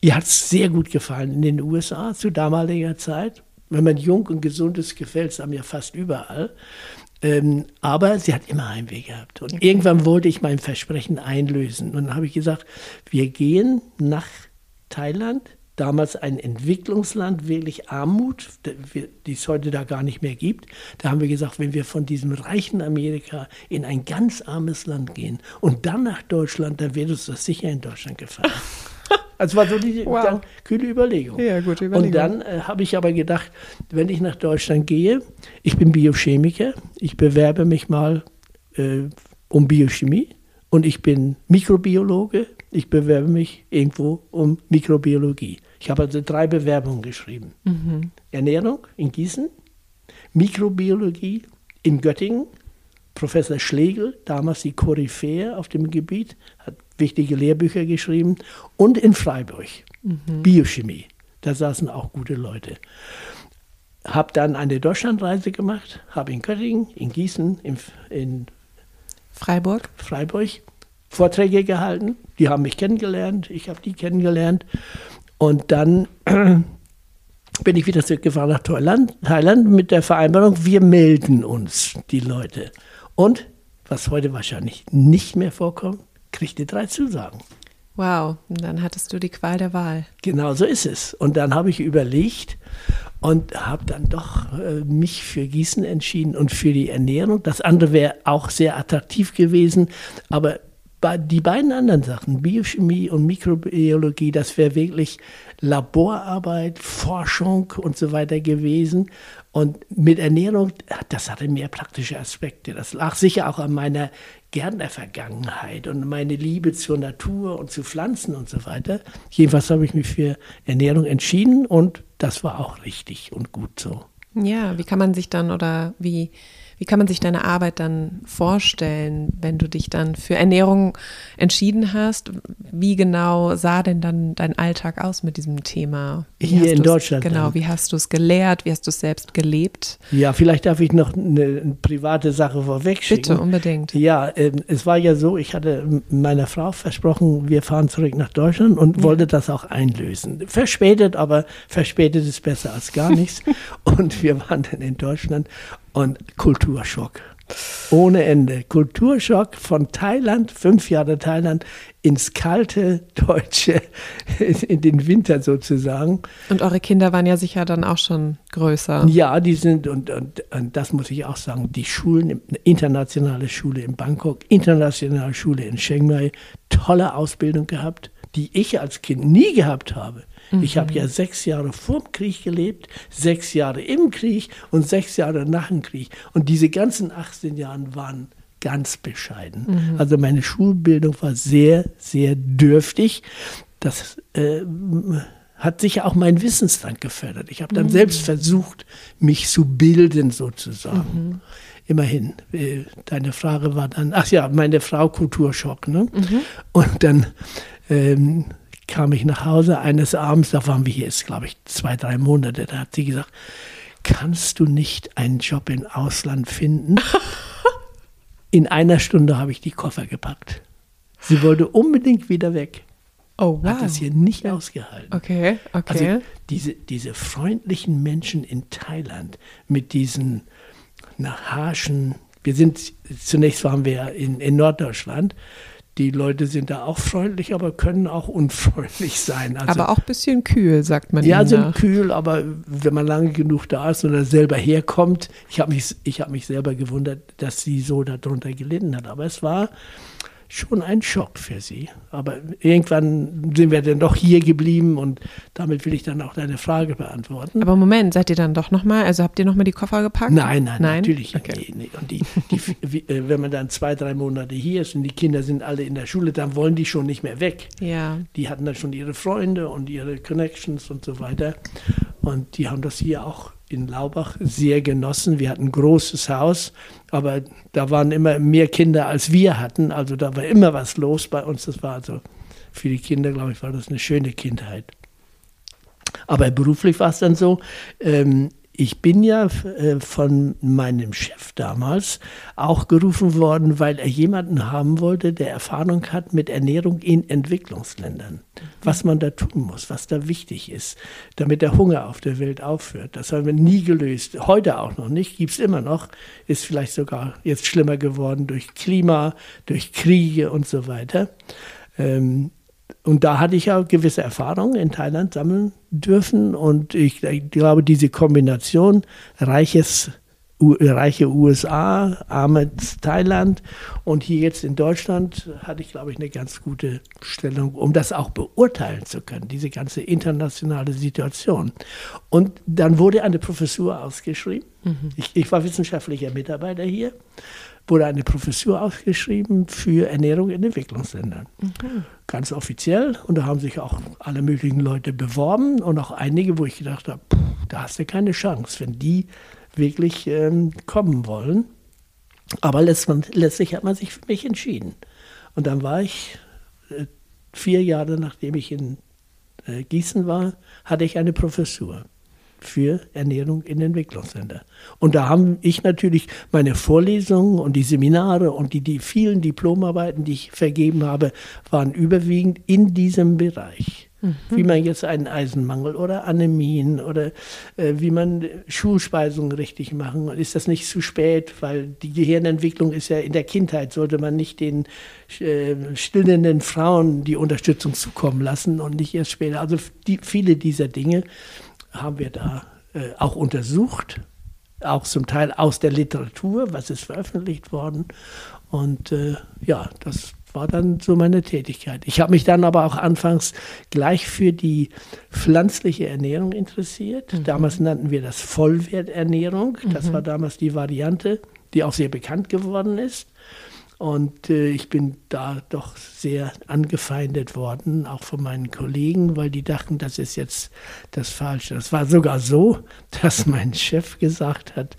S2: Ihr hat es sehr gut gefallen in den USA zu damaliger Zeit. Wenn man jung und gesund ist, gefällt es einem ja fast überall. Ähm, aber sie hat immer Heimweh gehabt. Und irgendwann wollte ich mein Versprechen einlösen. Und dann habe ich gesagt, wir gehen nach Thailand, damals ein Entwicklungsland, wirklich Armut, die es heute da gar nicht mehr gibt. Da haben wir gesagt, wenn wir von diesem reichen Amerika in ein ganz armes Land gehen und dann nach Deutschland, dann wird uns das sicher in Deutschland gefallen. Also war so die wow. kühle Überlegung.
S1: Ja, gute Überlegung.
S2: Und dann äh, habe ich aber gedacht, wenn ich nach Deutschland gehe, ich bin Biochemiker, ich bewerbe mich mal äh, um Biochemie und ich bin Mikrobiologe, ich bewerbe mich irgendwo um Mikrobiologie. Ich habe also drei Bewerbungen geschrieben. Mhm. Ernährung in Gießen, Mikrobiologie in Göttingen Professor Schlegel, damals die Koryphäe auf dem Gebiet, hat wichtige Lehrbücher geschrieben. Und in Freiburg, mhm. Biochemie. Da saßen auch gute Leute. Habe dann eine Deutschlandreise gemacht, habe in Göttingen, in Gießen, in, in
S1: Freiburg.
S2: Freiburg Vorträge gehalten. Die haben mich kennengelernt, ich habe die kennengelernt. Und dann bin ich wieder zurückgefahren nach Thailand, Thailand mit der Vereinbarung, wir melden uns, die Leute. Und, was heute wahrscheinlich nicht mehr vorkommt, kriegte drei Zusagen.
S1: Wow, und dann hattest du die Qual der Wahl.
S2: Genau so ist es. Und dann habe ich überlegt und habe dann doch äh, mich für Gießen entschieden und für die Ernährung. Das andere wäre auch sehr attraktiv gewesen, aber die beiden anderen Sachen, Biochemie und Mikrobiologie, das wäre wirklich Laborarbeit, Forschung und so weiter gewesen. Und mit Ernährung, das hatte mehr praktische Aspekte. Das lag sicher auch an meiner Gärtnervergangenheit und meine Liebe zur Natur und zu Pflanzen und so weiter. Jedenfalls habe ich mich für Ernährung entschieden und das war auch richtig und gut so.
S1: Ja, wie kann man sich dann oder wie wie kann man sich deine Arbeit dann vorstellen, wenn du dich dann für Ernährung entschieden hast? Wie genau sah denn dann dein Alltag aus mit diesem Thema?
S2: Wie Hier in Deutschland.
S1: Genau, dann. wie hast du es gelehrt? Wie hast du es selbst gelebt?
S2: Ja, vielleicht darf ich noch eine, private Sache vorwegschicken.
S1: Bitte, unbedingt.
S2: Ja, äh, es war ja so, ich hatte meiner Frau versprochen, wir fahren zurück nach Deutschland und ja. wollte das auch einlösen. Verspätet, aber verspätet ist besser als gar nichts. und wir waren dann in Deutschland und Kulturschock. Ohne Ende. Kulturschock von Thailand, fünf Jahre Thailand, ins kalte Deutsche, in den Winter sozusagen.
S1: Und eure Kinder waren ja sicher dann auch schon größer.
S2: Ja, die sind, und, und, und das muss ich auch sagen, die Schulen, internationale Schule in Bangkok, internationale Schule in Chiang Mai, tolle Ausbildung gehabt, die ich als Kind nie gehabt habe. Mhm. Ich habe ja sechs Jahre vor dem Krieg gelebt, sechs Jahre im Krieg und sechs Jahre nach dem Krieg. Und diese ganzen 18 Jahre waren ganz bescheiden. Mhm. Also meine Schulbildung war sehr, sehr dürftig. Das äh, hat sicher auch mein Wissensstand gefördert. Ich habe dann mhm. selbst versucht, mich zu bilden sozusagen. Mhm. Immerhin. Äh, deine Frage war dann, ach ja, meine Frau Kulturschock. Ne? Mhm. Und dann ähm, kam ich nach Hause eines Abends, da waren wir hier jetzt, glaube ich, zwei, drei Monate, da hat sie gesagt, kannst du nicht einen Job im Ausland finden? In einer Stunde habe ich die Koffer gepackt. Sie wollte unbedingt wieder weg.
S1: Oh, wow.
S2: Hat das hier nicht ausgehalten.
S1: Okay, okay.
S2: Also diese, diese freundlichen Menschen in Thailand mit diesen nach harschen, wir sind, zunächst waren wir in, in Norddeutschland die Leute sind da auch freundlich, aber können auch unfreundlich sein.
S1: Also, aber auch ein bisschen kühl, sagt man.
S2: Ja, sind nach. kühl, aber wenn man lange genug da ist oder selber herkommt, ich habe mich, hab mich selber gewundert, dass sie so darunter gelitten hat. Aber es war, schon ein Schock für sie. Aber irgendwann sind wir dann doch hier geblieben und damit will ich dann auch deine Frage beantworten.
S1: Aber Moment, seid ihr dann doch nochmal, also habt ihr nochmal die Koffer gepackt?
S2: Nein, nein, nein? natürlich okay. nee, Und die, die, äh, wenn man dann zwei, drei Monate hier ist und die Kinder sind alle in der Schule, dann wollen die schon nicht mehr weg.
S1: Ja.
S2: Die hatten dann schon ihre Freunde und ihre Connections und so weiter. Und die haben das hier auch in Laubach sehr genossen. Wir hatten ein großes Haus, aber da waren immer mehr Kinder, als wir hatten. Also da war immer was los bei uns. Das war also für die Kinder, glaube ich, war das eine schöne Kindheit. Aber beruflich war es dann so, ähm, ich bin ja äh, von meinem Chef damals auch gerufen worden, weil er jemanden haben wollte, der Erfahrung hat mit Ernährung in Entwicklungsländern. Was man da tun muss, was da wichtig ist, damit der Hunger auf der Welt aufhört. Das haben wir nie gelöst. Heute auch noch nicht, gibt es immer noch. Ist vielleicht sogar jetzt schlimmer geworden durch Klima, durch Kriege und so weiter. Ähm, und da hatte ich ja gewisse Erfahrungen in Thailand sammeln dürfen. Und ich, ich glaube, diese Kombination reiches reiche USA, armes Thailand und hier jetzt in Deutschland hatte ich, glaube ich, eine ganz gute Stellung, um das auch beurteilen zu können, diese ganze internationale Situation. Und dann wurde eine Professur ausgeschrieben. Mhm. Ich, ich war wissenschaftlicher Mitarbeiter hier wurde eine Professur ausgeschrieben für Ernährung in Entwicklungsländern. Mhm. Ganz offiziell. Und da haben sich auch alle möglichen Leute beworben und auch einige, wo ich gedacht habe, da hast du keine Chance, wenn die wirklich ähm, kommen wollen. Aber letztlich hat man sich für mich entschieden. Und dann war ich äh, vier Jahre nachdem ich in äh, Gießen war, hatte ich eine Professur für Ernährung in Entwicklungsländern. Und da habe ich natürlich meine Vorlesungen und die Seminare und die, die vielen Diplomarbeiten, die ich vergeben habe, waren überwiegend in diesem Bereich. Mhm. Wie man jetzt einen Eisenmangel oder Anämien oder äh, wie man Schulspeisungen richtig machen. Ist das nicht zu spät? Weil die Gehirnentwicklung ist ja in der Kindheit, sollte man nicht den äh, stillenden Frauen die Unterstützung zukommen lassen und nicht erst später. Also die, viele dieser Dinge haben wir da äh, auch untersucht, auch zum Teil aus der Literatur, was ist veröffentlicht worden. Und äh, ja, das war dann so meine Tätigkeit. Ich habe mich dann aber auch anfangs gleich für die pflanzliche Ernährung interessiert. Mhm. Damals nannten wir das Vollwerternährung. Das mhm. war damals die Variante, die auch sehr bekannt geworden ist. Und äh, ich bin da doch sehr angefeindet worden, auch von meinen Kollegen, weil die dachten, das ist jetzt das Falsche. Es war sogar so, dass mein Chef gesagt hat,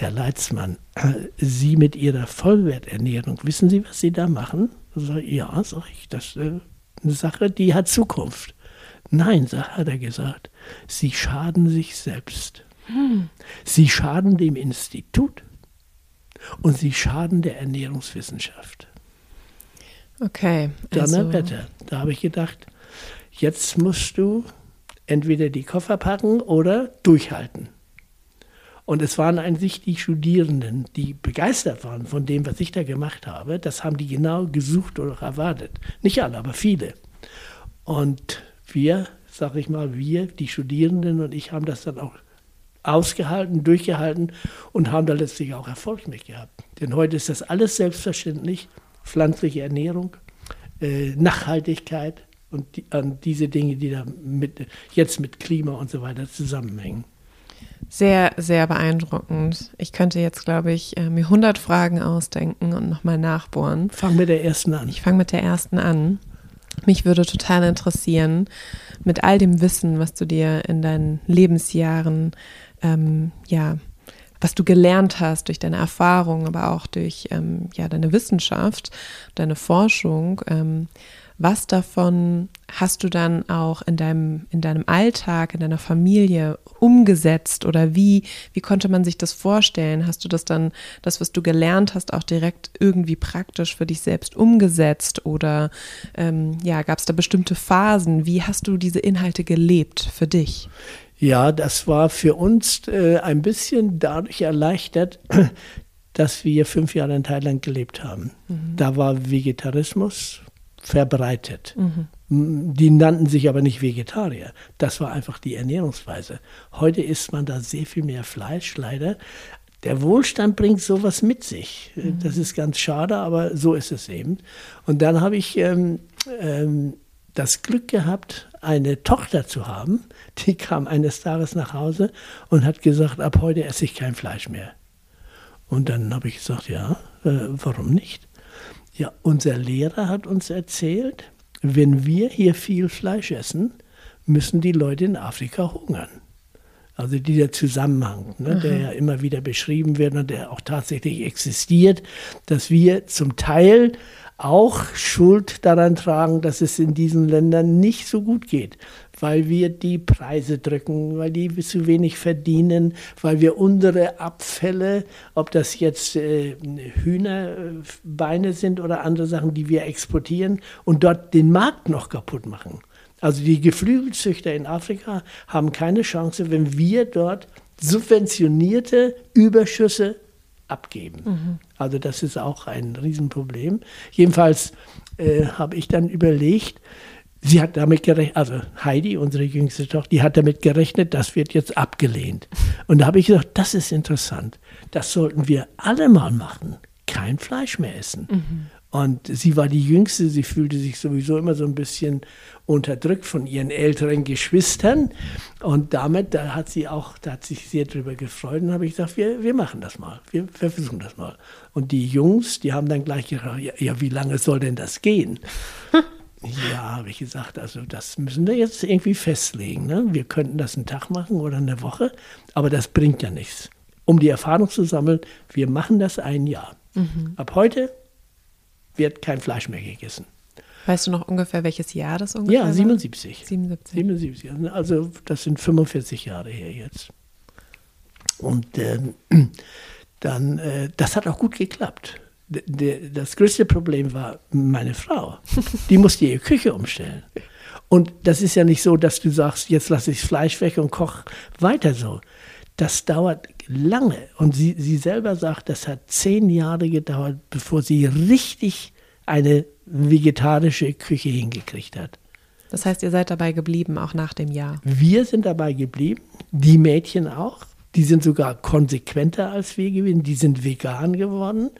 S2: Herr Leitzmann, äh, Sie mit Ihrer Vollwerternährung, wissen Sie, was Sie da machen? Sag, ja, sag ich, das ist äh, eine Sache, die hat Zukunft. Nein, hat er gesagt, Sie schaden sich selbst. Hm. Sie schaden dem Institut und sie schaden der Ernährungswissenschaft.
S1: Okay.
S2: Also Donnerwetter. Da habe ich gedacht, jetzt musst du entweder die Koffer packen oder durchhalten. Und es waren eigentlich die Studierenden, die begeistert waren von dem, was ich da gemacht habe. Das haben die genau gesucht oder erwartet. Nicht alle, aber viele. Und wir, sag ich mal, wir, die Studierenden und ich haben das dann auch ausgehalten, durchgehalten und haben da letztlich auch Erfolg mit gehabt. Denn heute ist das alles selbstverständlich, pflanzliche Ernährung, äh, Nachhaltigkeit und die, äh, diese Dinge, die da mit, jetzt mit Klima und so weiter zusammenhängen.
S1: Sehr, sehr beeindruckend. Ich könnte jetzt, glaube ich, äh, mir 100 Fragen ausdenken und nochmal nachbohren.
S2: Fang mit der ersten an.
S1: Ich fange mit der ersten an. Mich würde total interessieren, mit all dem Wissen, was du dir in deinen Lebensjahren ähm, ja, was du gelernt hast durch deine Erfahrung, aber auch durch ähm, ja, deine Wissenschaft, deine Forschung, ähm, was davon hast du dann auch in deinem, in deinem Alltag, in deiner Familie umgesetzt oder wie, wie konnte man sich das vorstellen? Hast du das dann, das, was du gelernt hast, auch direkt irgendwie praktisch für dich selbst umgesetzt oder ähm, ja, gab es da bestimmte Phasen? Wie hast du diese Inhalte gelebt für dich?
S2: Ja, das war für uns äh, ein bisschen dadurch erleichtert, dass wir fünf Jahre in Thailand gelebt haben. Mhm. Da war Vegetarismus verbreitet. Mhm. Die nannten sich aber nicht Vegetarier. Das war einfach die Ernährungsweise. Heute isst man da sehr viel mehr Fleisch, leider. Der Wohlstand bringt sowas mit sich. Mhm. Das ist ganz schade, aber so ist es eben. Und dann habe ich ähm, ähm, das Glück gehabt, eine Tochter zu haben, die kam eines Tages nach Hause und hat gesagt, ab heute esse ich kein Fleisch mehr. Und dann habe ich gesagt, ja, äh, warum nicht? Ja, unser Lehrer hat uns erzählt, wenn wir hier viel Fleisch essen, müssen die Leute in Afrika hungern. Also dieser Zusammenhang, ne, der ja immer wieder beschrieben wird und der auch tatsächlich existiert, dass wir zum Teil auch Schuld daran tragen, dass es in diesen Ländern nicht so gut geht, weil wir die Preise drücken, weil die zu wenig verdienen, weil wir unsere Abfälle, ob das jetzt äh, Hühnerbeine sind oder andere Sachen, die wir exportieren und dort den Markt noch kaputt machen. Also die Geflügelzüchter in Afrika haben keine Chance, wenn wir dort subventionierte Überschüsse abgeben. Mhm. Also das ist auch ein Riesenproblem. Jedenfalls äh, habe ich dann überlegt, sie hat damit gerechnet, also Heidi, unsere jüngste Tochter, die hat damit gerechnet, das wird jetzt abgelehnt. Und da habe ich gesagt, das ist interessant. Das sollten wir alle mal machen. Kein Fleisch mehr essen. Mhm. Und sie war die Jüngste, sie fühlte sich sowieso immer so ein bisschen unterdrückt von ihren älteren Geschwistern. Und damit, da hat sie auch, da hat sich sehr darüber gefreut. Und habe ich gesagt, wir, wir machen das mal, wir, wir, versuchen das mal. Und die Jungs, die haben dann gleich gesagt, ja, ja wie lange soll denn das gehen? ja, habe ich gesagt, also das müssen wir jetzt irgendwie festlegen. Ne? Wir könnten das einen Tag machen oder eine Woche, aber das bringt ja nichts. Um die Erfahrung zu sammeln, wir machen das ein Jahr. Mhm. Ab heute wird kein Fleisch mehr gegessen.
S1: Weißt du noch ungefähr, welches Jahr das ungefähr
S2: Ja, 77.
S1: 77.
S2: 77. Also das sind 45 Jahre her jetzt. Und äh, dann, äh, das hat auch gut geklappt. D das größte Problem war meine Frau. Die musste ihre Küche umstellen. Und das ist ja nicht so, dass du sagst, jetzt lasse ich das Fleisch weg und koche weiter so. Das dauert lange. Und sie, sie selber sagt, das hat zehn Jahre gedauert, bevor sie richtig eine vegetarische Küche hingekriegt hat.
S1: Das heißt, ihr seid dabei geblieben, auch nach dem Jahr?
S2: Wir sind dabei geblieben, die Mädchen auch. Die sind sogar konsequenter als wir gewesen, die sind vegan geworden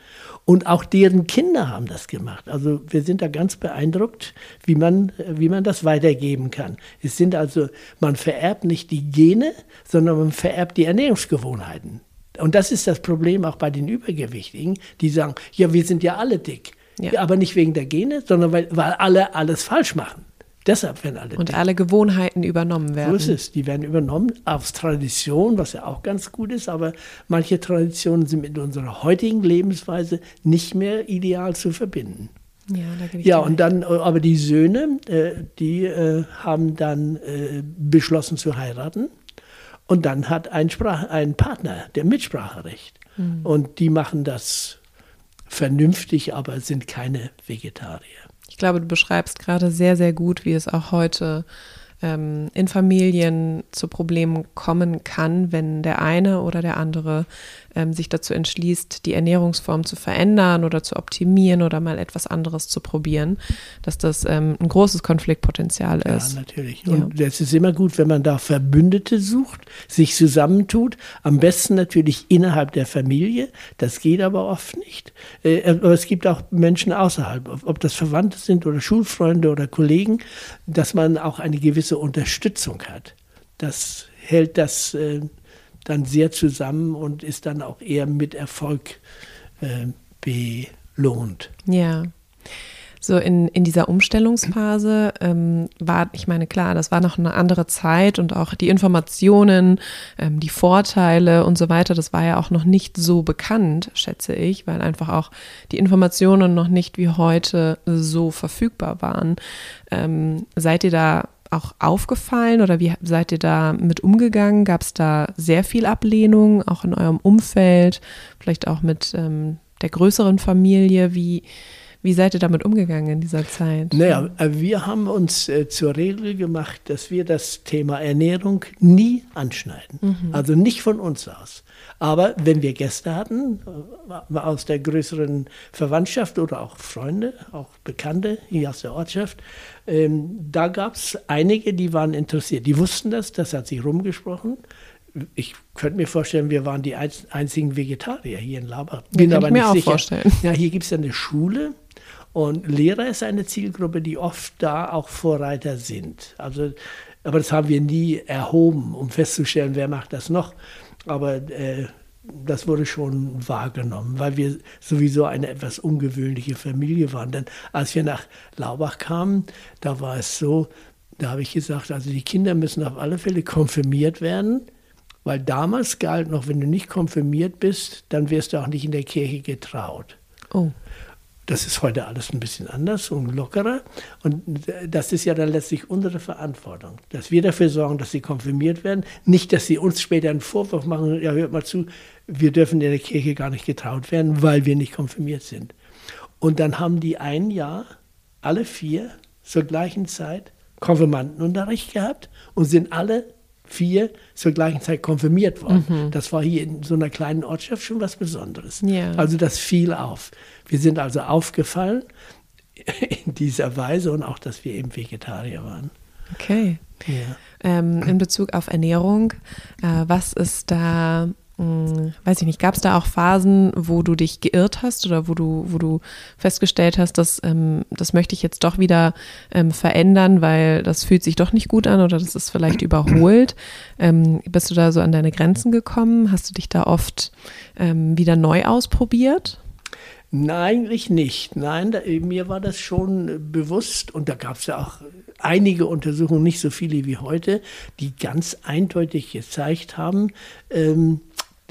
S2: und auch deren Kinder haben das gemacht. Also wir sind da ganz beeindruckt, wie man, wie man das weitergeben kann. Es sind also, man vererbt nicht die Gene, sondern man vererbt die Ernährungsgewohnheiten. Und das ist das Problem auch bei den Übergewichtigen, die sagen, ja, wir sind ja alle dick. Ja. Aber nicht wegen der Gene, sondern weil, weil alle alles falsch machen. Deshalb werden alle.
S1: Und alle Gewohnheiten übernommen werden.
S2: So ist es. Die werden übernommen aus Tradition, was ja auch ganz gut ist, aber manche Traditionen sind mit unserer heutigen Lebensweise nicht mehr ideal zu verbinden. Ja, da ich ja und dann, aber die Söhne, äh, die äh, haben dann äh, beschlossen zu heiraten. Und dann hat ein, Sprach, ein Partner der Mitspracherecht. Mhm. Und die machen das vernünftig, aber sind keine Vegetarier.
S1: Ich glaube, du beschreibst gerade sehr, sehr gut, wie es auch heute ähm, in Familien zu Problemen kommen kann, wenn der eine oder der andere ähm, sich dazu entschließt, die Ernährungsform zu verändern oder zu optimieren oder mal etwas anderes zu probieren, dass das ähm, ein großes Konfliktpotenzial ist.
S2: Ja, natürlich. Und es ist immer gut, wenn man da Verbündete sucht, sich zusammentut, am besten natürlich innerhalb der Familie. Das geht aber oft nicht. Äh, aber es gibt auch Menschen außerhalb, ob das Verwandte sind oder Schulfreunde oder Kollegen, dass man auch eine gewisse Unterstützung hat. Das hält das äh, dann sehr zusammen und ist dann auch eher mit Erfolg äh, belohnt.
S1: Ja. So in, in dieser Umstellungsphase ähm, war, ich meine, klar, das war noch eine andere Zeit und auch die Informationen, ähm, die Vorteile und so weiter, das war ja auch noch nicht so bekannt, schätze ich, weil einfach auch die Informationen noch nicht wie heute so verfügbar waren. Ähm, seid ihr da auch aufgefallen oder wie seid ihr da mit umgegangen? Gab es da sehr viel Ablehnung, auch in eurem Umfeld, vielleicht auch mit ähm, der größeren Familie? Wie, wie seid ihr damit umgegangen in dieser Zeit?
S2: Naja, äh, wir haben uns äh, zur Regel gemacht, dass wir das Thema Ernährung nie anschneiden. Mhm. Also nicht von uns aus. Aber wenn wir Gäste hatten, äh, aus der größeren Verwandtschaft oder auch Freunde, auch Bekannte hier aus der Ortschaft, ähm, da gab es einige, die waren interessiert. Die wussten das, das hat sich rumgesprochen. Ich könnte mir vorstellen, wir waren die einzigen Vegetarier hier in Labach.
S1: Bin aber nicht sicher. Vorstellen.
S2: Ja, hier gibt es eine Schule und Lehrer ist eine Zielgruppe, die oft da auch Vorreiter sind. Also, aber das haben wir nie erhoben, um festzustellen, wer macht das noch. Aber äh, das wurde schon wahrgenommen, weil wir sowieso eine etwas ungewöhnliche Familie waren. Denn als wir nach Laubach kamen, da war es so, da habe ich gesagt, also die Kinder müssen auf alle Fälle konfirmiert werden, weil damals galt noch, wenn du nicht konfirmiert bist, dann wirst du auch nicht in der Kirche getraut. Oh. Das ist heute alles ein bisschen anders und lockerer. Und das ist ja dann letztlich unsere Verantwortung, dass wir dafür sorgen, dass sie konfirmiert werden. Nicht, dass sie uns später einen Vorwurf machen, ja, hört mal zu, wir dürfen in der Kirche gar nicht getraut werden, weil wir nicht konfirmiert sind. Und dann haben die ein Jahr, alle vier, zur gleichen Zeit Konfirmandenunterricht gehabt und sind alle vier zur gleichen Zeit konfirmiert worden. Mhm. Das war hier in so einer kleinen Ortschaft schon was Besonderes. Ja. Also das fiel auf. Wir sind also aufgefallen in dieser Weise und auch, dass wir eben Vegetarier waren.
S1: Okay. Ja. Ähm, in Bezug auf Ernährung, äh, was ist da weiß ich nicht, gab es da auch Phasen, wo du dich geirrt hast oder wo du, wo du festgestellt hast, dass ähm, das möchte ich jetzt doch wieder ähm, verändern, weil das fühlt sich doch nicht gut an oder das ist vielleicht überholt. Ähm, bist du da so an deine Grenzen gekommen? Hast du dich da oft ähm, wieder neu ausprobiert?
S2: Nein, eigentlich nicht. Nein, da, mir war das schon bewusst und da gab es ja auch einige Untersuchungen, nicht so viele wie heute, die ganz eindeutig gezeigt haben, ähm,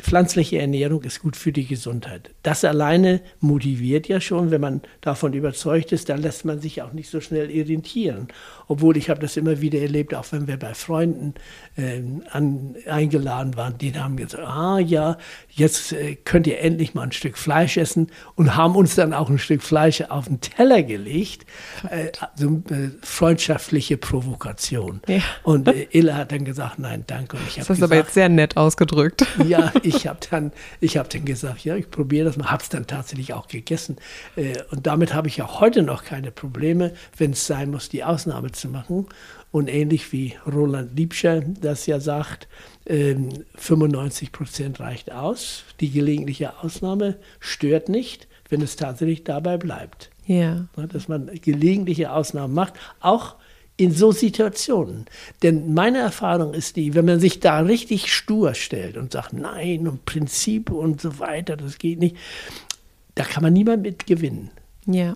S2: pflanzliche Ernährung ist gut für die Gesundheit. Das alleine motiviert ja schon, wenn man davon überzeugt ist, dann lässt man sich auch nicht so schnell irritieren. Obwohl ich habe das immer wieder erlebt, auch wenn wir bei Freunden äh, an, eingeladen waren, die haben gesagt, ah ja, jetzt äh, könnt ihr endlich mal ein Stück Fleisch essen und haben uns dann auch ein Stück Fleisch auf den Teller gelegt. Äh, so äh, freundschaftliche Provokation. Ja. Und äh, Illa hat dann gesagt, nein, danke. Und
S1: ich das hast gesagt, aber jetzt sehr nett ausgedrückt.
S2: Ja, ich habe dann, hab dann gesagt, ja, ich probiere das mal, habe es dann tatsächlich auch gegessen. Äh, und damit habe ich auch heute noch keine Probleme, wenn es sein muss, die Ausnahme zu machen. Und ähnlich wie Roland Liebscher das ja sagt, 95 ähm, Prozent reicht aus. Die gelegentliche Ausnahme stört nicht, wenn es tatsächlich dabei bleibt. Ja. Dass man gelegentliche Ausnahmen macht, auch in so Situationen. Denn meine Erfahrung ist die, wenn man sich da richtig stur stellt und sagt, nein, und Prinzip und so weiter, das geht nicht, da kann man niemand mit gewinnen. Ja.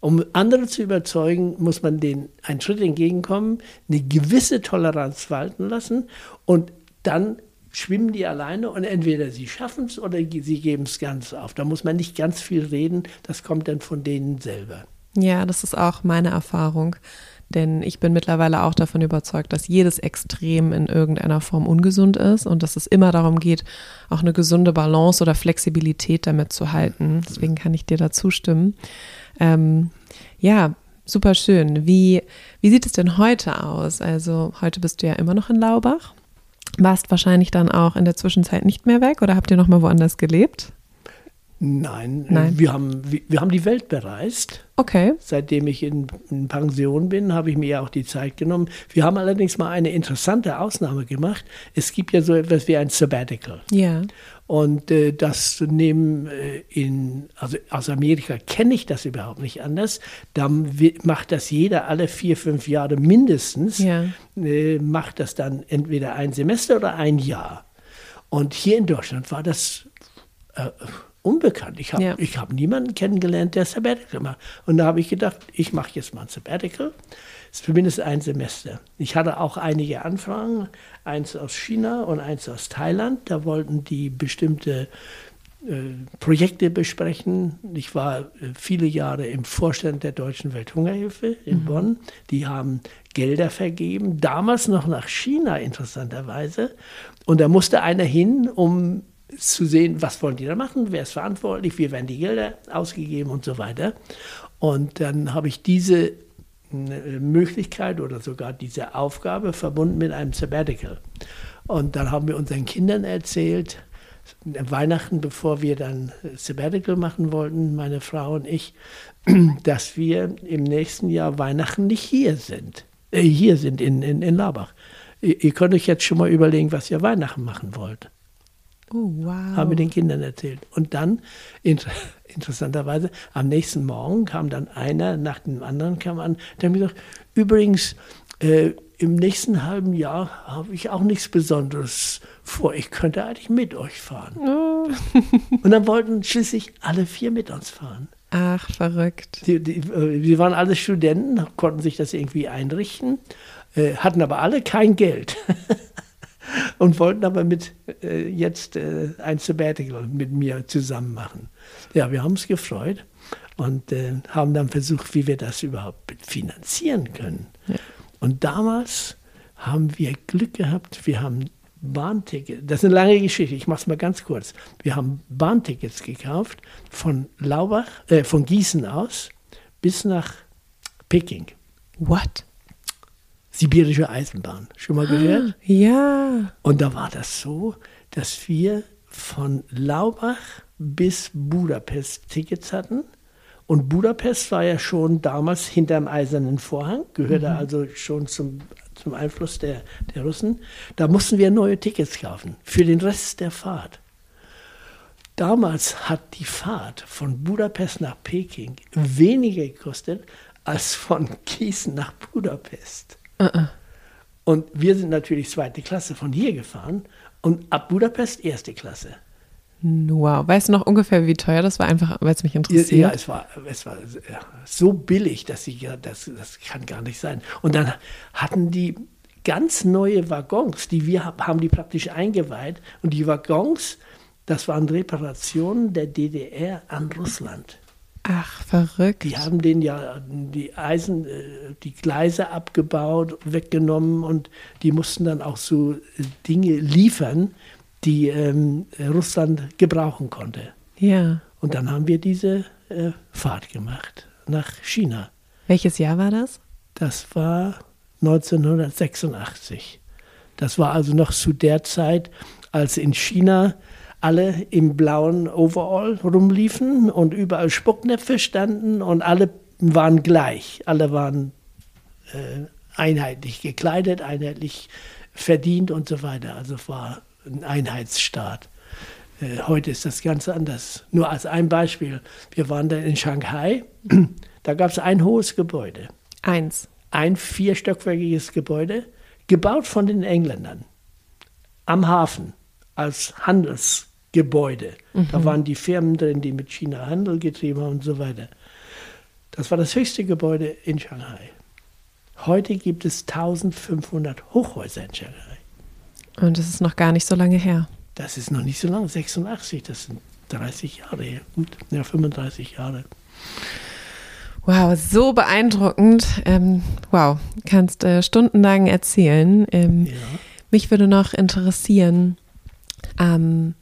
S2: Um andere zu überzeugen, muss man denen einen Schritt entgegenkommen, eine gewisse Toleranz walten lassen und dann schwimmen die alleine und entweder sie schaffen es oder sie geben es ganz auf. Da muss man nicht ganz viel reden, das kommt dann von denen selber.
S1: Ja, das ist auch meine Erfahrung. Denn ich bin mittlerweile auch davon überzeugt, dass jedes Extrem in irgendeiner Form ungesund ist und dass es immer darum geht, auch eine gesunde Balance oder Flexibilität damit zu halten. Deswegen kann ich dir da zustimmen. Ähm, ja, super schön. Wie, wie sieht es denn heute aus? Also heute bist du ja immer noch in Laubach. Warst wahrscheinlich dann auch in der Zwischenzeit nicht mehr weg oder habt ihr noch mal woanders gelebt?
S2: Nein, Nein. Wir, haben, wir, wir, haben die Welt bereist.
S1: Okay.
S2: Seitdem ich in, in, Pension bin, habe ich mir ja auch die Zeit genommen. Wir haben allerdings mal eine interessante Ausnahme gemacht. Es gibt ja so etwas wie ein Sabbatical.
S1: Ja.
S2: Und äh, das nehmen äh, in, also aus Amerika kenne ich das überhaupt nicht anders. Da macht das jeder alle vier, fünf Jahre mindestens. Ja. Äh, macht das dann entweder ein Semester oder ein Jahr. Und hier in Deutschland war das äh, unbekannt. Ich habe ja. hab niemanden kennengelernt, der Sabbatical macht. Und da habe ich gedacht, ich mache jetzt mal ein Sabbatical. Das ist zumindest ein Semester. Ich hatte auch einige Anfragen, eins aus China und eins aus Thailand. Da wollten die bestimmte äh, Projekte besprechen. Ich war äh, viele Jahre im Vorstand der Deutschen Welthungerhilfe in mhm. Bonn. Die haben Gelder vergeben, damals noch nach China interessanterweise. Und da musste einer hin, um zu sehen, was wollen die da machen, wer ist verantwortlich, wie werden die Gelder ausgegeben und so weiter. Und dann habe ich diese äh, Möglichkeit oder sogar diese Aufgabe verbunden mit einem Sabbatical. Und dann haben wir unseren Kindern erzählt, Weihnachten, bevor wir dann Sabbatical machen wollten, meine Frau und ich, dass wir im nächsten Jahr Weihnachten nicht hier sind. Äh, hier sind in, in, in Labach. Ihr, ihr könnt euch jetzt schon mal überlegen, was ihr Weihnachten machen wollt.
S1: Oh, wow.
S2: Haben wir den Kindern erzählt. Und dann, inter interessanterweise, am nächsten Morgen kam dann einer nach dem anderen kam an, der hat mir gesagt, übrigens, äh, im nächsten halben Jahr habe ich auch nichts Besonderes vor. Ich könnte eigentlich mit euch fahren. Oh. Und dann wollten schließlich alle vier mit uns fahren.
S1: Ach, verrückt.
S2: Die, die, äh, die waren alle Studenten, konnten sich das irgendwie einrichten, äh, hatten aber alle kein Geld. und wollten aber mit äh, jetzt äh, ein Sabbatical mit mir zusammen machen. Ja, wir haben uns gefreut. und äh, haben dann versucht, wie wir das überhaupt finanzieren können. Ja. Und damals haben wir Glück gehabt, wir haben Bahntickets, das ist eine lange Geschichte, ich mache es mal ganz kurz. Wir haben Bahntickets gekauft von Laubach, äh, von Gießen aus bis nach Peking.
S1: What?
S2: Sibirische Eisenbahn. Schon mal gehört?
S1: Ja.
S2: Und da war das so, dass wir von Laubach bis Budapest Tickets hatten. Und Budapest war ja schon damals hinterm eisernen Vorhang, gehörte mhm. also schon zum, zum Einfluss der, der Russen. Da mussten wir neue Tickets kaufen für den Rest der Fahrt. Damals hat die Fahrt von Budapest nach Peking weniger gekostet als von Gießen nach Budapest. Uh -uh. Und wir sind natürlich zweite Klasse von hier gefahren und ab Budapest erste Klasse.
S1: Wow, weißt du noch ungefähr, wie teuer das war? Einfach, weil es mich interessiert.
S2: Ja, es war, es war so billig, dass ich, ja, das, das kann gar nicht sein. Und dann hatten die ganz neue Waggons, die wir haben die praktisch eingeweiht. Und die Waggons, das waren Reparationen der DDR an Russland.
S1: Ach, verrückt.
S2: Die haben den ja die Eisen, äh, die Gleise abgebaut, weggenommen und die mussten dann auch so Dinge liefern, die ähm, Russland gebrauchen konnte.
S1: Ja.
S2: Und dann haben wir diese äh, Fahrt gemacht nach China.
S1: Welches Jahr war das?
S2: Das war 1986. Das war also noch zu der Zeit, als in China alle im blauen Overall rumliefen und überall Spucknäpfe standen und alle waren gleich. Alle waren äh, einheitlich gekleidet, einheitlich verdient und so weiter. Also es war ein Einheitsstaat. Äh, heute ist das Ganze anders. Nur als ein Beispiel. Wir waren dann in Shanghai. Da gab es ein hohes Gebäude.
S1: Eins.
S2: Ein vierstöckiges Gebäude, gebaut von den Engländern. Am Hafen als Handelsgebäude. Mhm. Da waren die Firmen drin, die mit China Handel getrieben haben und so weiter. Das war das höchste Gebäude in Shanghai. Heute gibt es 1500 Hochhäuser in Shanghai.
S1: Und das ist noch gar nicht so lange her.
S2: Das ist noch nicht so lange, 86, das sind 30 Jahre her. Gut, ja, 35 Jahre.
S1: Wow, so beeindruckend. Ähm, wow, kannst äh, stundenlang erzählen. Ähm, ja. Mich würde noch interessieren, ähm,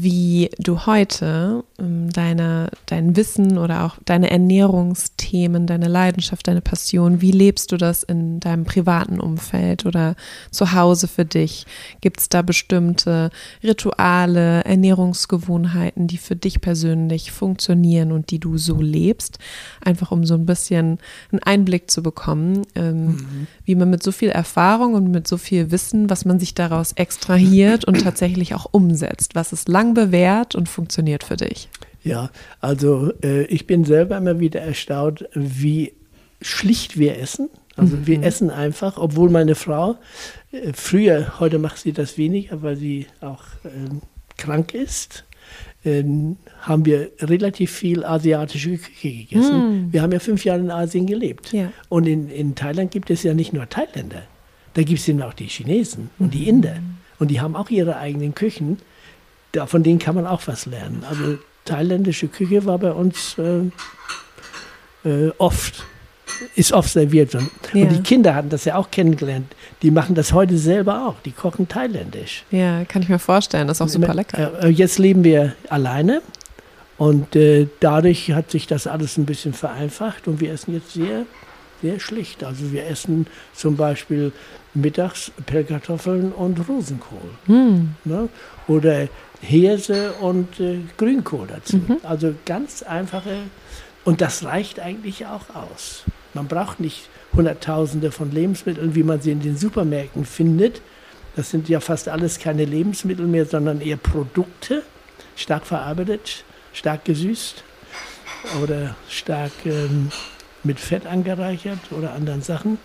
S1: wie du heute ähm, deine, dein Wissen oder auch deine Ernährungsthemen, deine Leidenschaft, deine Passion, wie lebst du das in deinem privaten Umfeld oder zu Hause für dich? Gibt es da bestimmte Rituale, Ernährungsgewohnheiten, die für dich persönlich funktionieren und die du so lebst? Einfach um so ein bisschen einen Einblick zu bekommen, ähm, mhm. wie man mit so viel Erfahrung und mit so viel Wissen, was man sich daraus extrahiert und tatsächlich auch umsetzt. Was ist lang bewährt und funktioniert für dich?
S2: Ja, also äh, ich bin selber immer wieder erstaunt, wie schlicht wir essen. Also mhm. wir essen einfach, obwohl meine Frau äh, früher, heute macht sie das weniger, weil sie auch äh, krank ist, ähm, haben wir relativ viel asiatische Küche gegessen. Mm. Wir haben ja fünf Jahre in Asien gelebt. Ja. Und in, in Thailand gibt es ja nicht nur Thailänder, da gibt es eben auch die Chinesen und die Inder. Und die haben auch ihre eigenen Küchen da, von denen kann man auch was lernen. Also thailändische Küche war bei uns äh, äh, oft, ist oft serviert. Und, ja. und die Kinder hatten das ja auch kennengelernt. Die machen das heute selber auch. Die kochen thailändisch.
S1: Ja, kann ich mir vorstellen. Das ist auch super lecker.
S2: Äh, jetzt leben wir alleine. Und äh, dadurch hat sich das alles ein bisschen vereinfacht und wir essen jetzt sehr, sehr schlicht. Also wir essen zum Beispiel mittags Pellkartoffeln und Rosenkohl. Hm. Ne? Oder Hirse und äh, Grünkohl dazu. Mhm. Also ganz einfache, und das reicht eigentlich auch aus. Man braucht nicht Hunderttausende von Lebensmitteln, wie man sie in den Supermärkten findet. Das sind ja fast alles keine Lebensmittel mehr, sondern eher Produkte, stark verarbeitet, stark gesüßt oder stark ähm, mit Fett angereichert oder anderen Sachen.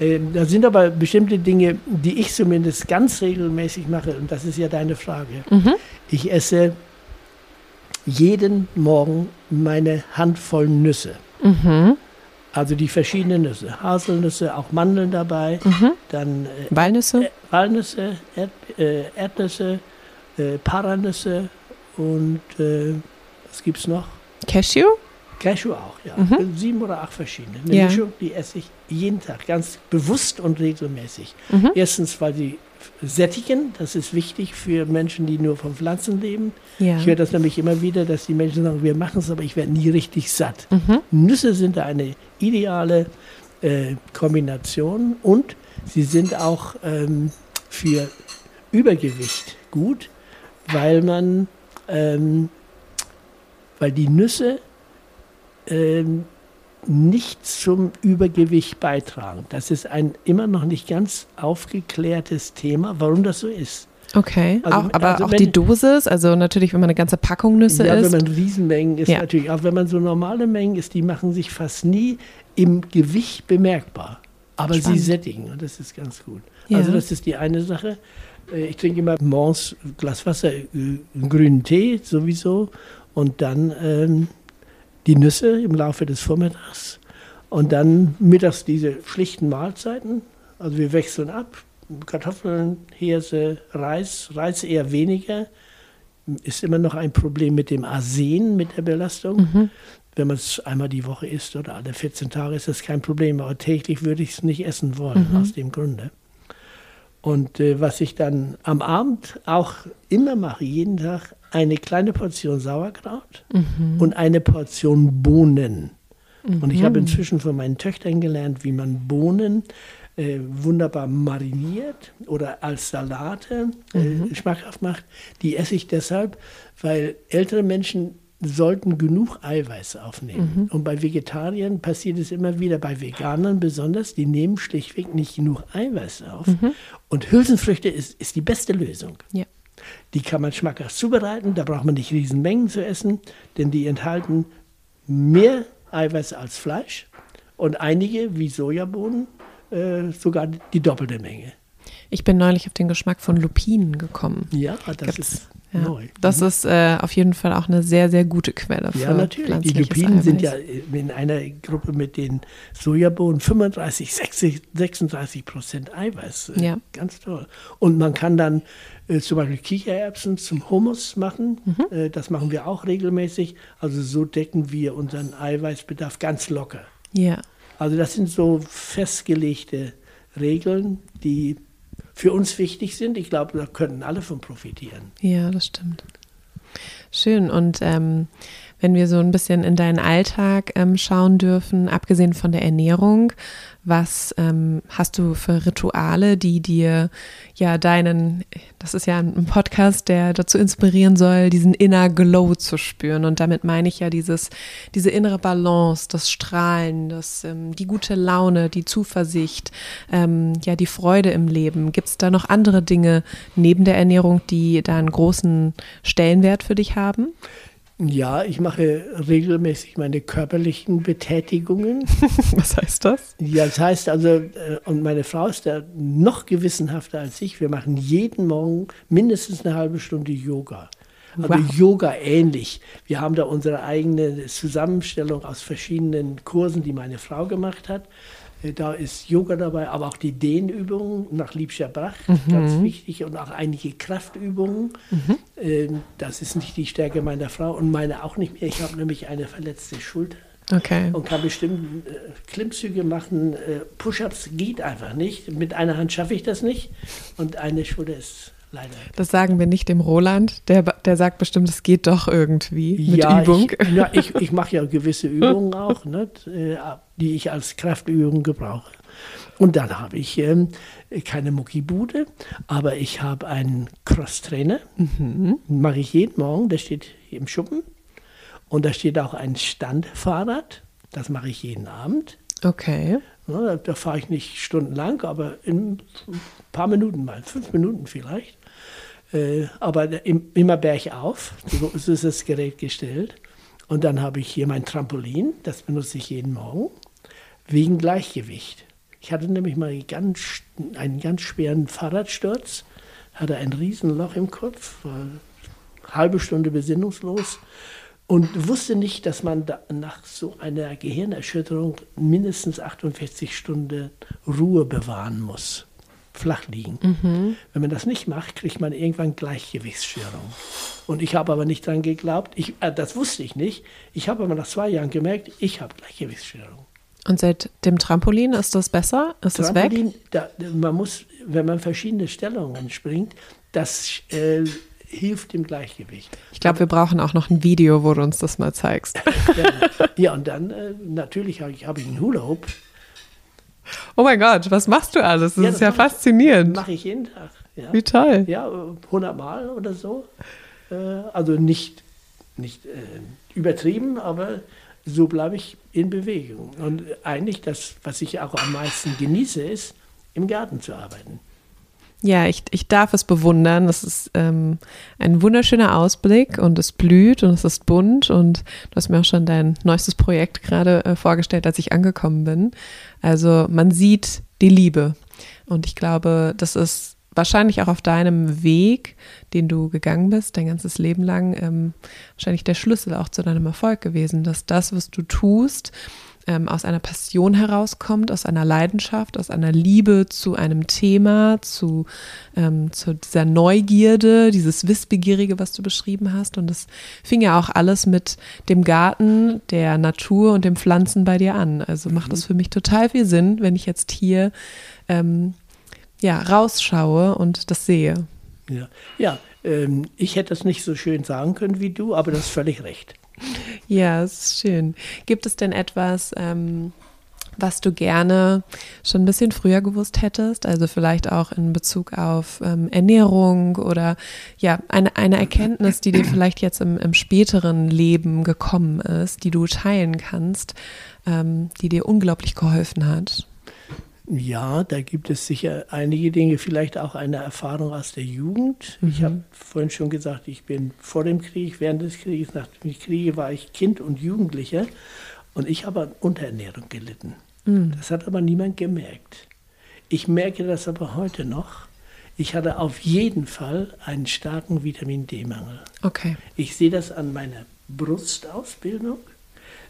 S2: Ähm, da sind aber bestimmte Dinge, die ich zumindest ganz regelmäßig mache, und das ist ja deine Frage. Mhm. Ich esse jeden Morgen meine Handvoll Nüsse. Mhm. Also die verschiedenen Nüsse, Haselnüsse, auch Mandeln dabei, mhm. dann
S1: äh, Walnüsse,
S2: äh, Walnüsse, Erd, äh, Erdnüsse, äh, Paranüsse und äh, was gibt's noch?
S1: Cashew?
S2: Cashew auch, ja. Mhm. Sieben oder acht verschiedene. Eine ja. Mischung, die esse ich jeden Tag, ganz bewusst und regelmäßig. Mhm. Erstens, weil sie sättigen, das ist wichtig für Menschen, die nur von Pflanzen leben. Ja. Ich höre das nämlich immer wieder, dass die Menschen sagen, wir machen es, aber ich werde nie richtig satt. Mhm. Nüsse sind da eine ideale äh, Kombination und sie sind auch ähm, für Übergewicht gut, weil man, ähm, weil die Nüsse ähm, nicht zum Übergewicht beitragen. Das ist ein immer noch nicht ganz aufgeklärtes Thema, warum das so ist.
S1: Okay, also, auch, aber also auch wenn, die Dosis, also natürlich, wenn man eine ganze Packung Nüsse
S2: ja,
S1: isst.
S2: wenn man Riesenmengen ist, ja. natürlich, auch wenn man so normale Mengen isst, die machen sich fast nie im Gewicht bemerkbar. Aber Spannend. sie sättigen und das ist ganz gut. Ja. Also das ist die eine Sache. Äh, ich trinke immer morgens ein Glas Wasser, äh, einen grünen Tee sowieso und dann ähm, die Nüsse im Laufe des Vormittags und dann mittags diese schlichten Mahlzeiten. Also wir wechseln ab. Kartoffeln, Hirse, Reis, Reis eher weniger. Ist immer noch ein Problem mit dem Arsen, mit der Belastung. Mhm. Wenn man es einmal die Woche isst oder alle 14 Tage, ist das kein Problem. Aber täglich würde ich es nicht essen wollen, mhm. aus dem Grunde. Und äh, was ich dann am Abend auch immer mache, jeden Tag, eine kleine Portion Sauerkraut mhm. und eine Portion Bohnen. Mhm. Und ich habe mhm. inzwischen von meinen Töchtern gelernt, wie man Bohnen äh, wunderbar mariniert oder als Salate äh, mhm. schmackhaft macht. Die esse ich deshalb, weil ältere Menschen sollten genug Eiweiß aufnehmen. Mhm. Und bei Vegetariern passiert es immer wieder, bei Veganern besonders, die nehmen schlichtweg nicht genug Eiweiß auf. Mhm. Und Hülsenfrüchte ist, ist die beste Lösung. Ja. Die kann man schmackhaft zubereiten, da braucht man nicht Riesenmengen zu essen, denn die enthalten mehr Eiweiß als Fleisch und einige, wie Sojabohnen, äh, sogar die doppelte Menge.
S1: Ich bin neulich auf den Geschmack von Lupinen gekommen.
S2: Ja, das Gibt's? ist ja. neu.
S1: Das mhm. ist äh, auf jeden Fall auch eine sehr, sehr gute Quelle für Ja,
S2: natürlich. Die Lupinen Eiweiß. sind ja in einer Gruppe mit den Sojabohnen 35, 60, 36 Prozent Eiweiß. Äh, ja. Ganz toll. Und man kann dann äh, zum Beispiel Kichererbsen zum Hummus machen. Mhm. Äh, das machen wir auch regelmäßig. Also so decken wir unseren Eiweißbedarf ganz locker. Ja. Also das sind so festgelegte Regeln, die für uns wichtig sind. Ich glaube, da können alle von profitieren.
S1: Ja, das stimmt. Schön. Und ähm, wenn wir so ein bisschen in deinen Alltag ähm, schauen dürfen, abgesehen von der Ernährung, was ähm, hast du für Rituale, die dir ja deinen, das ist ja ein Podcast, der dazu inspirieren soll, diesen inner Glow zu spüren. Und damit meine ich ja dieses, diese innere Balance, das Strahlen, das, ähm, die gute Laune, die Zuversicht, ähm, ja, die Freude im Leben. Gibt es da noch andere Dinge neben der Ernährung, die da einen großen Stellenwert für dich haben?
S2: Ja, ich mache regelmäßig meine körperlichen Betätigungen.
S1: Was heißt das?
S2: Ja, das heißt also, äh, und meine Frau ist da noch gewissenhafter als ich. Wir machen jeden Morgen mindestens eine halbe Stunde Yoga. Also wow. Yoga ähnlich. Wir haben da unsere eigene Zusammenstellung aus verschiedenen Kursen, die meine Frau gemacht hat. Äh, da ist Yoga dabei, aber auch die Dehnübungen nach Liebscher Bach, mhm. ganz wichtig, und auch einige Kraftübungen. Mhm. Ähm, das ist nicht die Stärke meiner Frau und meine auch nicht mehr. Ich habe nämlich eine verletzte Schulter. Okay. Und kann bestimmt äh, Klimmzüge machen. Äh, Push-ups geht einfach nicht. Mit einer Hand schaffe ich das nicht. Und eine Schulter ist leider.
S1: Das sagen wir nicht dem Roland. Der, der sagt bestimmt, es geht doch irgendwie mit
S2: ja,
S1: Übung.
S2: Ich, ja, ich, ich mache ja gewisse Übungen auch, ne, die ich als Kraftübung gebrauche. Und dann habe ich ähm, keine Muckibude, aber ich habe einen Crosstrainer. Mhm. Mache ich jeden Morgen, der steht im Schuppen. Und da steht auch ein Standfahrrad. Das mache ich jeden Abend.
S1: Okay.
S2: Da, da fahre ich nicht stundenlang, aber in ein paar Minuten mal, fünf Minuten vielleicht. Äh, aber im, immer bergauf, so ist das Gerät gestellt. Und dann habe ich hier mein Trampolin, das benutze ich jeden Morgen, wegen Gleichgewicht. Ich hatte nämlich mal ganz, einen ganz schweren Fahrradsturz, hatte ein Riesenloch im Kopf, war eine halbe Stunde besinnungslos und wusste nicht, dass man nach so einer Gehirnerschütterung mindestens 48 Stunden Ruhe bewahren muss. Flach liegen. Wenn man das nicht macht, kriegt man irgendwann Gleichgewichtsstörung. Und ich habe aber nicht dran geglaubt, ich, äh, das wusste ich nicht. Ich habe aber nach zwei Jahren gemerkt, ich habe Gleichgewichtsstörung.
S1: Und seit dem Trampolin ist das besser? Ist das weg?
S2: Trampolin, da, man muss, wenn man verschiedene Stellungen springt, das äh, hilft dem Gleichgewicht.
S1: Ich glaube, wir brauchen auch noch ein Video, wo du uns das mal zeigst.
S2: Ja, ja und dann äh, natürlich habe ich, hab ich einen Hula Hoop.
S1: Oh mein Gott, was machst du alles? Das
S2: Ja,
S1: ist
S2: das
S1: ja faszinierend.
S2: Mache ich jeden Tag. Ja,
S1: Wie toll.
S2: ja 100 Mal oder so. Äh, also nicht, nicht äh, übertrieben, aber so bleibe ich in Bewegung. Und eigentlich das, was ich auch am meisten genieße, ist, im Garten zu arbeiten.
S1: Ja, ich, ich darf es bewundern. Es ist ähm, ein wunderschöner Ausblick und es blüht und es ist bunt und du hast mir auch schon dein neuestes Projekt gerade äh, vorgestellt, als ich angekommen bin. Also man sieht die Liebe. Und ich glaube, das ist wahrscheinlich auch auf deinem Weg, den du gegangen bist, dein ganzes Leben lang, ähm, wahrscheinlich der Schlüssel auch zu deinem Erfolg gewesen, dass das, was du tust, ähm, aus einer Passion herauskommt, aus einer Leidenschaft, aus einer Liebe zu einem Thema, zu, ähm, zu dieser Neugierde, dieses Wissbegierige, was du beschrieben hast. Und das fing ja auch alles mit dem Garten, der Natur und den Pflanzen bei dir an. Also macht das für mich total viel Sinn, wenn ich jetzt hier ähm, ja, rausschaue und das sehe.
S2: Ja, ja ähm, ich hätte es nicht so schön sagen können wie du, aber du hast völlig recht.
S1: Ja, ist schön. Gibt es denn etwas, ähm, was du gerne schon ein bisschen früher gewusst hättest? Also vielleicht auch in Bezug auf ähm, Ernährung oder ja, eine, eine Erkenntnis, die dir vielleicht jetzt im, im späteren Leben gekommen ist, die du teilen kannst, ähm, die dir unglaublich geholfen hat.
S2: Ja, da gibt es sicher einige Dinge, vielleicht auch eine Erfahrung aus der Jugend. Ich habe vorhin schon gesagt, ich bin vor dem Krieg, während des Krieges, nach dem Kriege war ich Kind und Jugendlicher und ich habe an Unterernährung gelitten. Das hat aber niemand gemerkt. Ich merke das aber heute noch. Ich hatte auf jeden Fall einen starken Vitamin D-Mangel.
S1: Okay.
S2: Ich sehe das an meiner Brustausbildung.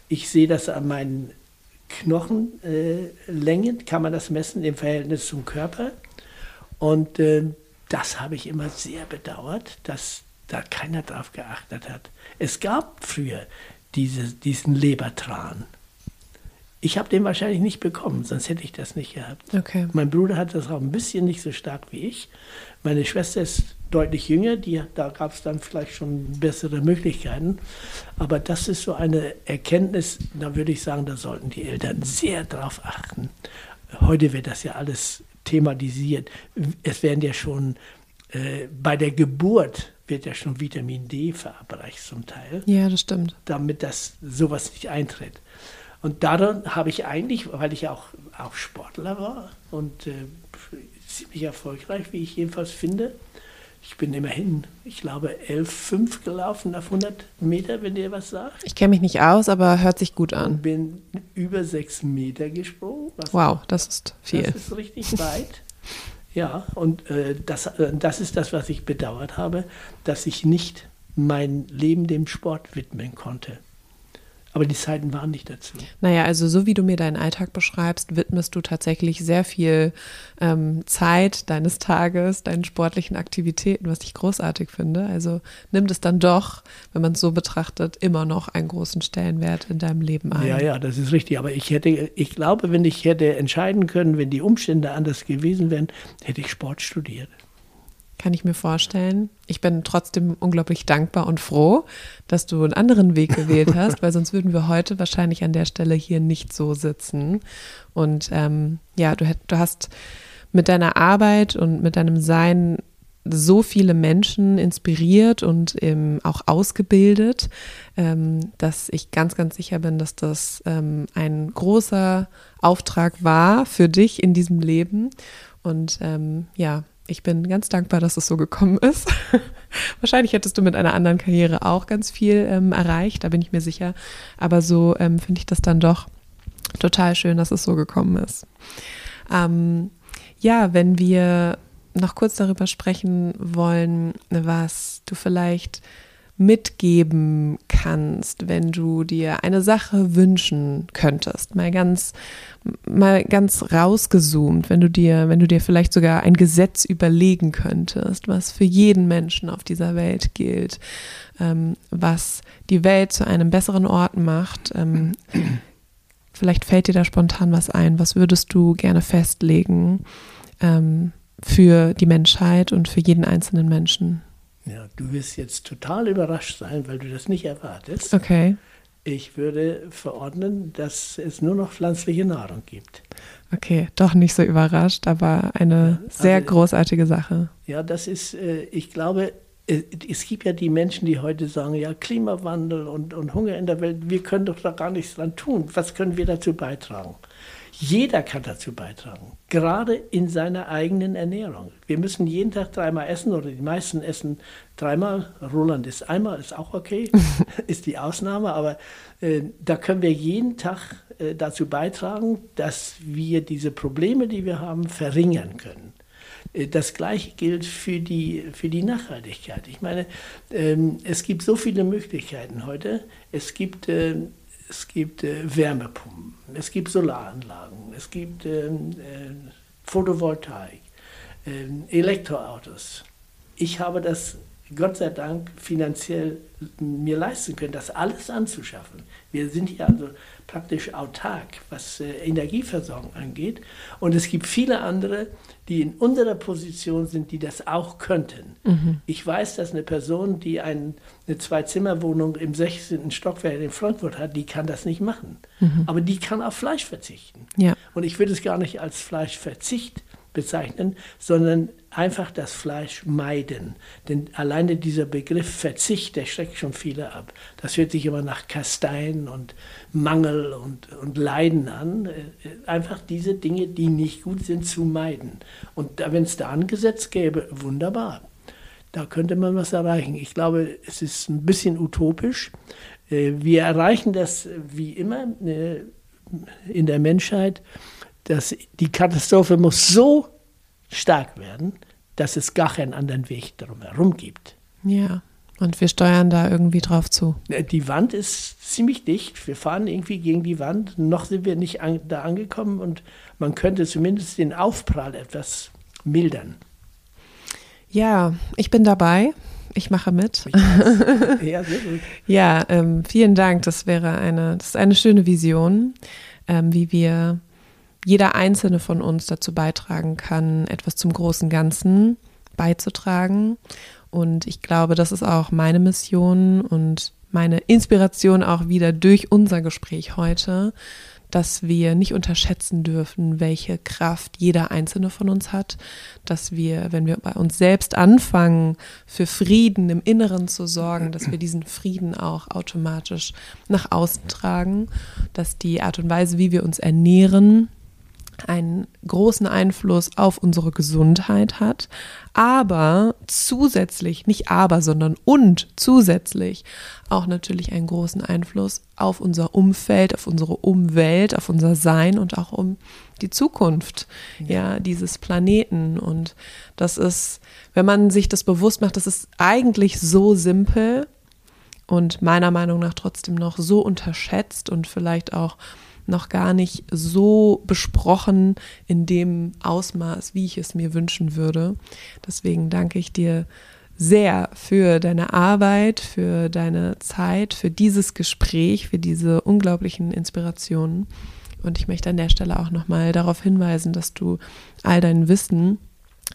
S2: Ich sehe das an meinen Knochenlängen, äh, kann man das messen im Verhältnis zum Körper. Und äh, das habe ich immer sehr bedauert, dass da keiner drauf geachtet hat. Es gab früher diese, diesen Lebertran. Ich habe den wahrscheinlich nicht bekommen, sonst hätte ich das nicht gehabt.
S1: Okay.
S2: Mein Bruder hat das auch ein bisschen nicht so stark wie ich. Meine Schwester ist deutlich jünger, die, da gab es dann vielleicht schon bessere Möglichkeiten. Aber das ist so eine Erkenntnis, da würde ich sagen, da sollten die Eltern sehr drauf achten. Heute wird das ja alles thematisiert. Es werden ja schon äh, bei der Geburt wird ja schon Vitamin D verabreicht zum Teil
S1: Ja, das stimmt.
S2: damit das sowas nicht eintritt. Und daran habe ich eigentlich, weil ich auch, auch Sportler war und äh, ziemlich erfolgreich, wie ich jedenfalls finde, ich bin immerhin, ich glaube, 11,5 gelaufen auf 100 Meter, wenn ihr was sagt.
S1: Ich kenne mich nicht aus, aber hört sich gut
S2: Und
S1: an.
S2: bin über 6 Meter gesprungen.
S1: Wow, das ist viel.
S2: das ist richtig weit. Ja, und äh, das, äh, das ist das, was ich bedauert habe, dass ich nicht mein Leben dem Sport widmen konnte. Aber die Zeiten waren nicht dazu.
S1: Naja, also so wie du mir deinen Alltag beschreibst, widmest du tatsächlich sehr viel ähm, Zeit deines Tages, deinen sportlichen Aktivitäten, was ich großartig finde. Also nimmt es dann doch, wenn man es so betrachtet, immer noch einen großen Stellenwert in deinem Leben ein.
S2: Ja, ja, das ist richtig. Aber ich hätte, ich glaube, wenn ich hätte entscheiden können, wenn die Umstände anders gewesen wären, hätte ich Sport studiert.
S1: Kann ich mir vorstellen. Ich bin trotzdem unglaublich dankbar und froh, dass du einen anderen Weg gewählt hast, weil sonst würden wir heute wahrscheinlich an der Stelle hier nicht so sitzen. Und ähm, ja, du, du hast mit deiner Arbeit und mit deinem Sein so viele Menschen inspiriert und ähm, auch ausgebildet, ähm, dass ich ganz, ganz sicher bin, dass das ähm, ein großer Auftrag war für dich in diesem Leben. Und ja, ich bin ganz dankbar, dass es so gekommen ist. Wahrscheinlich hättest du mit einer anderen Karriere auch ganz viel ähm, erreicht, da bin ich mir sicher. Aber so ähm, finde ich das dann doch total schön, dass es so gekommen ist. Ähm, ja, wenn wir noch kurz darüber sprechen wollen, was du vielleicht mitgeben kannst, wenn du dir eine Sache wünschen könntest, mal ganz, mal ganz rausgezoomt, wenn du dir, wenn du dir vielleicht sogar ein Gesetz überlegen könntest, was für jeden Menschen auf dieser Welt gilt, ähm, was die Welt zu einem besseren Ort macht. Ähm, vielleicht fällt dir da spontan was ein. Was würdest du gerne festlegen ähm, für die Menschheit und für jeden einzelnen Menschen?
S2: Du wirst jetzt total überrascht sein, weil du das nicht erwartest.
S1: Okay.
S2: Ich würde verordnen, dass es nur noch pflanzliche Nahrung gibt.
S1: Okay, doch nicht so überrascht, aber eine ja, sehr also, großartige Sache.
S2: Ja, das ist, äh, ich glaube, äh, es gibt ja die Menschen, die heute sagen, ja, Klimawandel und, und Hunger in der Welt, wir können doch da gar nichts dran tun. Was können wir dazu beitragen? Jeder kann dazu beitragen, gerade in seiner eigenen Ernährung. Wir müssen jeden Tag dreimal essen oder die meisten essen dreimal. Roland ist einmal, ist auch okay, ist die Ausnahme, aber äh, da können wir jeden Tag äh, dazu beitragen, dass wir diese Probleme, die wir haben, verringern können. Äh, das Gleiche gilt für die, für die Nachhaltigkeit. Ich meine, ähm, es gibt so viele Möglichkeiten heute. Es gibt äh, es gibt äh, Wärmepumpen, es gibt Solaranlagen, es gibt ähm, äh, Photovoltaik, äh, Elektroautos. Ich habe das Gott sei Dank finanziell mir leisten können, das alles anzuschaffen. Wir sind hier also praktisch autark, was äh, Energieversorgung angeht. Und es gibt viele andere, die in unserer Position sind, die das auch könnten. Mhm. Ich weiß, dass eine Person, die ein, eine Zwei-Zimmer-Wohnung im 16. Stockwerk in Frankfurt hat, die kann das nicht machen. Mhm. Aber die kann auf Fleisch verzichten. Ja. Und ich würde es gar nicht als Fleischverzicht bezeichnen, sondern einfach das Fleisch meiden. Denn alleine dieser Begriff Verzicht, der schreckt schon viele ab. Das hört sich immer nach Kasteien und Mangel und, und Leiden an. Äh, einfach diese Dinge, die nicht gut sind, zu meiden. Und wenn es da ein Gesetz gäbe, wunderbar. Da könnte man was erreichen. Ich glaube, es ist ein bisschen utopisch. Äh, wir erreichen das wie immer äh, in der Menschheit dass die Katastrophe muss so stark werden, dass es gar keinen anderen Weg drumherum gibt.
S1: Ja, und wir steuern da irgendwie drauf zu.
S2: Äh, die Wand ist ziemlich dicht. Wir fahren irgendwie gegen die Wand. Noch sind wir nicht an, da angekommen und man könnte zumindest den Aufprall etwas mildern.
S1: Ja, ich bin dabei. Ich mache mit.
S2: ja, sehr gut.
S1: ja, ähm, vielen Dank. Das wäre eine, das ist eine schöne Vision, ähm, wie wir jeder einzelne von uns dazu beitragen kann, etwas zum großen Ganzen beizutragen. Und ich glaube, das ist auch meine Mission und meine Inspiration auch wieder durch unser Gespräch heute, dass wir nicht unterschätzen dürfen, welche Kraft jeder einzelne von uns hat, dass wir, wenn wir bei uns selbst anfangen, für Frieden im Inneren zu sorgen, dass wir diesen Frieden auch automatisch nach außen tragen, dass die Art und Weise, wie wir uns ernähren, einen großen Einfluss auf unsere Gesundheit hat, aber zusätzlich, nicht aber, sondern und zusätzlich auch natürlich einen großen Einfluss auf unser Umfeld, auf unsere Umwelt, auf unser Sein und auch um die Zukunft ja. ja dieses Planeten. Und das ist, wenn man sich das bewusst macht, das ist eigentlich so simpel und meiner Meinung nach trotzdem noch so unterschätzt und vielleicht auch noch gar nicht so besprochen in dem Ausmaß, wie ich es mir wünschen würde. Deswegen danke ich dir sehr für deine Arbeit, für deine Zeit, für dieses Gespräch, für diese unglaublichen Inspirationen. Und ich möchte an der Stelle auch nochmal darauf hinweisen, dass du all dein Wissen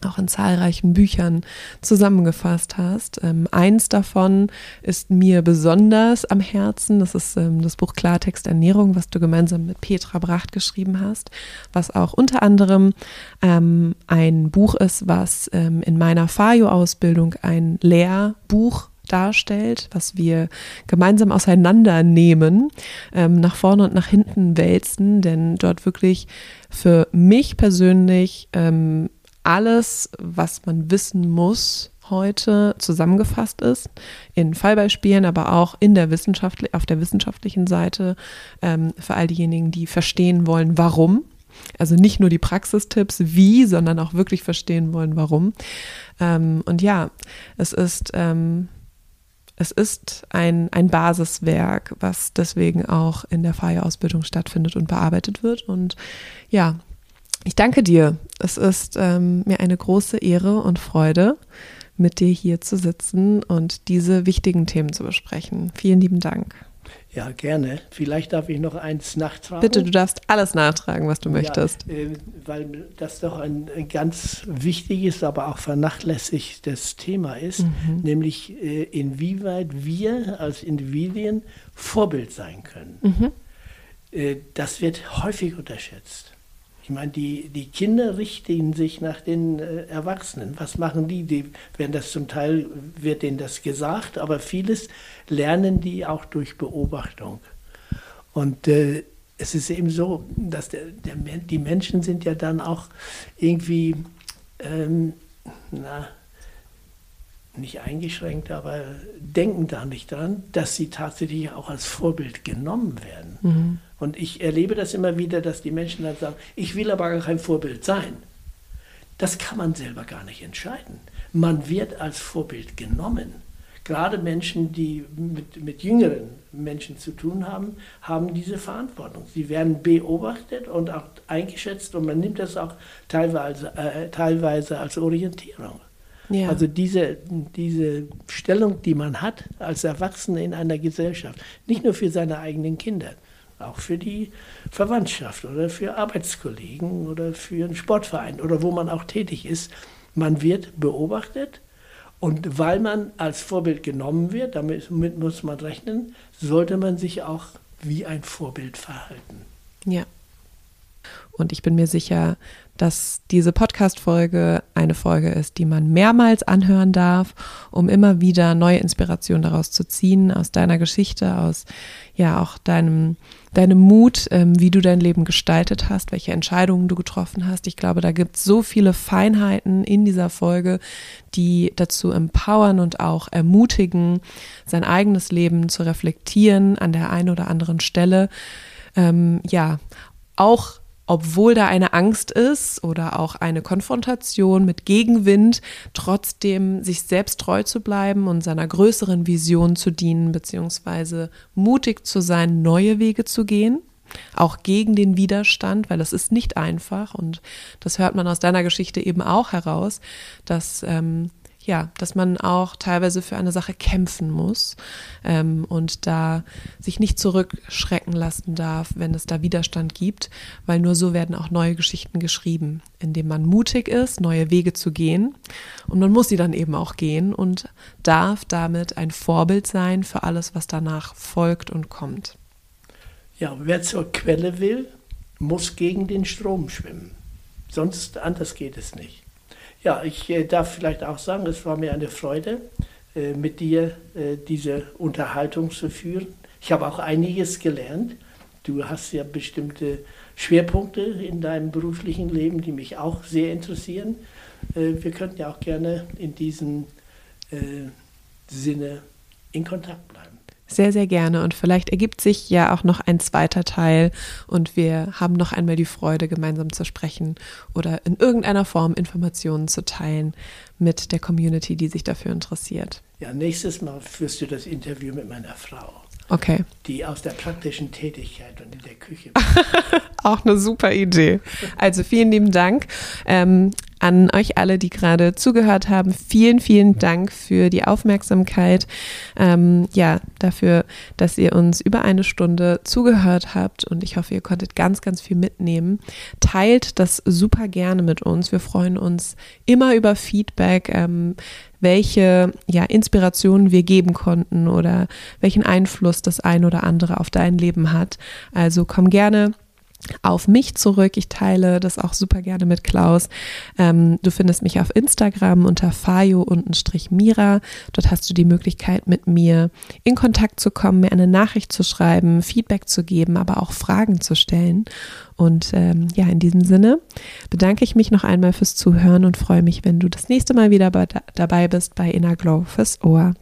S1: auch in zahlreichen Büchern zusammengefasst hast. Ähm, eins davon ist mir besonders am Herzen. Das ist ähm, das Buch Klartext Ernährung, was du gemeinsam mit Petra Bracht geschrieben hast, was auch unter anderem ähm, ein Buch ist, was ähm, in meiner FAJO-Ausbildung ein Lehrbuch darstellt, was wir gemeinsam auseinandernehmen, ähm, nach vorne und nach hinten wälzen, denn dort wirklich für mich persönlich ähm, alles, was man wissen muss, heute zusammengefasst ist, in Fallbeispielen, aber auch in der Wissenschaft, auf der wissenschaftlichen Seite, ähm, für all diejenigen, die verstehen wollen, warum. Also nicht nur die Praxistipps, wie, sondern auch wirklich verstehen wollen, warum. Ähm, und ja, es ist ähm, es ist ein, ein Basiswerk, was deswegen auch in der Feierausbildung stattfindet und bearbeitet wird. Und ja, ich danke dir. Es ist ähm, mir eine große Ehre und Freude, mit dir hier zu sitzen und diese wichtigen Themen zu besprechen. Vielen lieben Dank.
S2: Ja, gerne. Vielleicht darf ich noch eins nachtragen.
S1: Bitte, du darfst alles nachtragen, was du möchtest.
S2: Ja, äh, weil das doch ein, ein, ganz wichtiges, aber auch vernachlässigtes Thema ist, mhm. nämlich äh, inwieweit wir als Individuen Vorbild sein können. Mhm. Äh, das wird häufig unterschätzt. Ich meine, die, die Kinder richten sich nach den äh, Erwachsenen. Was machen die? Die werden das zum Teil, wird denen das gesagt, aber vieles lernen die auch durch Beobachtung. Und äh, es ist eben so, dass der, der, die Menschen sind ja dann auch irgendwie, ähm, na, nicht eingeschränkt, aber denken da nicht dran, dass sie tatsächlich auch als Vorbild genommen werden. Mhm. Und ich erlebe das immer wieder, dass die Menschen dann sagen, ich will aber gar kein Vorbild sein. Das kann man selber gar nicht entscheiden. Man wird als Vorbild genommen. Gerade Menschen, die mit, mit jüngeren Menschen zu tun haben, haben diese Verantwortung. Sie werden beobachtet und auch eingeschätzt und man nimmt das auch teilweise, äh, teilweise als Orientierung. Ja. Also diese, diese Stellung, die man hat als Erwachsene in einer Gesellschaft, nicht nur für seine eigenen Kinder, auch für die Verwandtschaft oder für Arbeitskollegen oder für einen Sportverein oder wo man auch tätig ist. Man wird beobachtet und weil man als Vorbild genommen wird, damit muss man rechnen, sollte man sich auch wie ein Vorbild verhalten.
S1: Ja. Und ich bin mir sicher, dass diese Podcast-Folge eine Folge ist, die man mehrmals anhören darf, um immer wieder neue Inspirationen daraus zu ziehen, aus deiner Geschichte, aus ja auch deinem, deinem Mut, ähm, wie du dein Leben gestaltet hast, welche Entscheidungen du getroffen hast. Ich glaube, da gibt es so viele Feinheiten in dieser Folge, die dazu empowern und auch ermutigen, sein eigenes Leben zu reflektieren an der einen oder anderen Stelle. Ähm, ja, auch obwohl da eine Angst ist oder auch eine Konfrontation mit Gegenwind, trotzdem sich selbst treu zu bleiben und seiner größeren Vision zu dienen, beziehungsweise mutig zu sein, neue Wege zu gehen auch gegen den Widerstand, weil das ist nicht einfach. Und das hört man aus deiner Geschichte eben auch heraus, dass ähm, ja, dass man auch teilweise für eine Sache kämpfen muss ähm, und da sich nicht zurückschrecken lassen darf, wenn es da Widerstand gibt, weil nur so werden auch neue Geschichten geschrieben, indem man mutig ist, neue Wege zu gehen und man muss sie dann eben auch gehen und darf damit ein Vorbild sein für alles, was danach folgt und kommt.
S2: Ja, wer zur Quelle will, muss gegen den Strom schwimmen. Sonst anders geht es nicht. Ja, ich äh, darf vielleicht auch sagen, es war mir eine Freude, äh, mit dir äh, diese Unterhaltung zu führen. Ich habe auch einiges gelernt. Du hast ja bestimmte Schwerpunkte in deinem beruflichen Leben, die mich auch sehr interessieren. Wir könnten ja auch gerne in diesem Sinne in Kontakt bleiben.
S1: Sehr, sehr gerne. Und vielleicht ergibt sich ja auch noch ein zweiter Teil und wir haben noch einmal die Freude, gemeinsam zu sprechen oder in irgendeiner Form Informationen zu teilen mit der Community, die sich dafür interessiert.
S2: Ja, nächstes Mal führst du das Interview mit meiner Frau.
S1: Okay.
S2: Die aus der praktischen Tätigkeit und in der Küche.
S1: Auch eine super Idee. Also vielen lieben Dank. Ähm, an euch alle, die gerade zugehört haben. Vielen, vielen Dank für die Aufmerksamkeit. Ähm, ja, dafür, dass ihr uns über eine Stunde zugehört habt und ich hoffe, ihr konntet ganz, ganz viel mitnehmen. Teilt das super gerne mit uns. Wir freuen uns immer über Feedback. Ähm, welche ja, Inspirationen wir geben konnten oder welchen Einfluss das ein oder andere auf dein Leben hat. Also komm gerne auf mich zurück. Ich teile das auch super gerne mit Klaus. Ähm, du findest mich auf Instagram unter fayo-mira. Dort hast du die Möglichkeit, mit mir in Kontakt zu kommen, mir eine Nachricht zu schreiben, Feedback zu geben, aber auch Fragen zu stellen. Und ähm, ja, in diesem Sinne bedanke ich mich noch einmal fürs Zuhören und freue mich, wenn du das nächste Mal wieder bei, dabei bist bei Inner Glow fürs Ohr.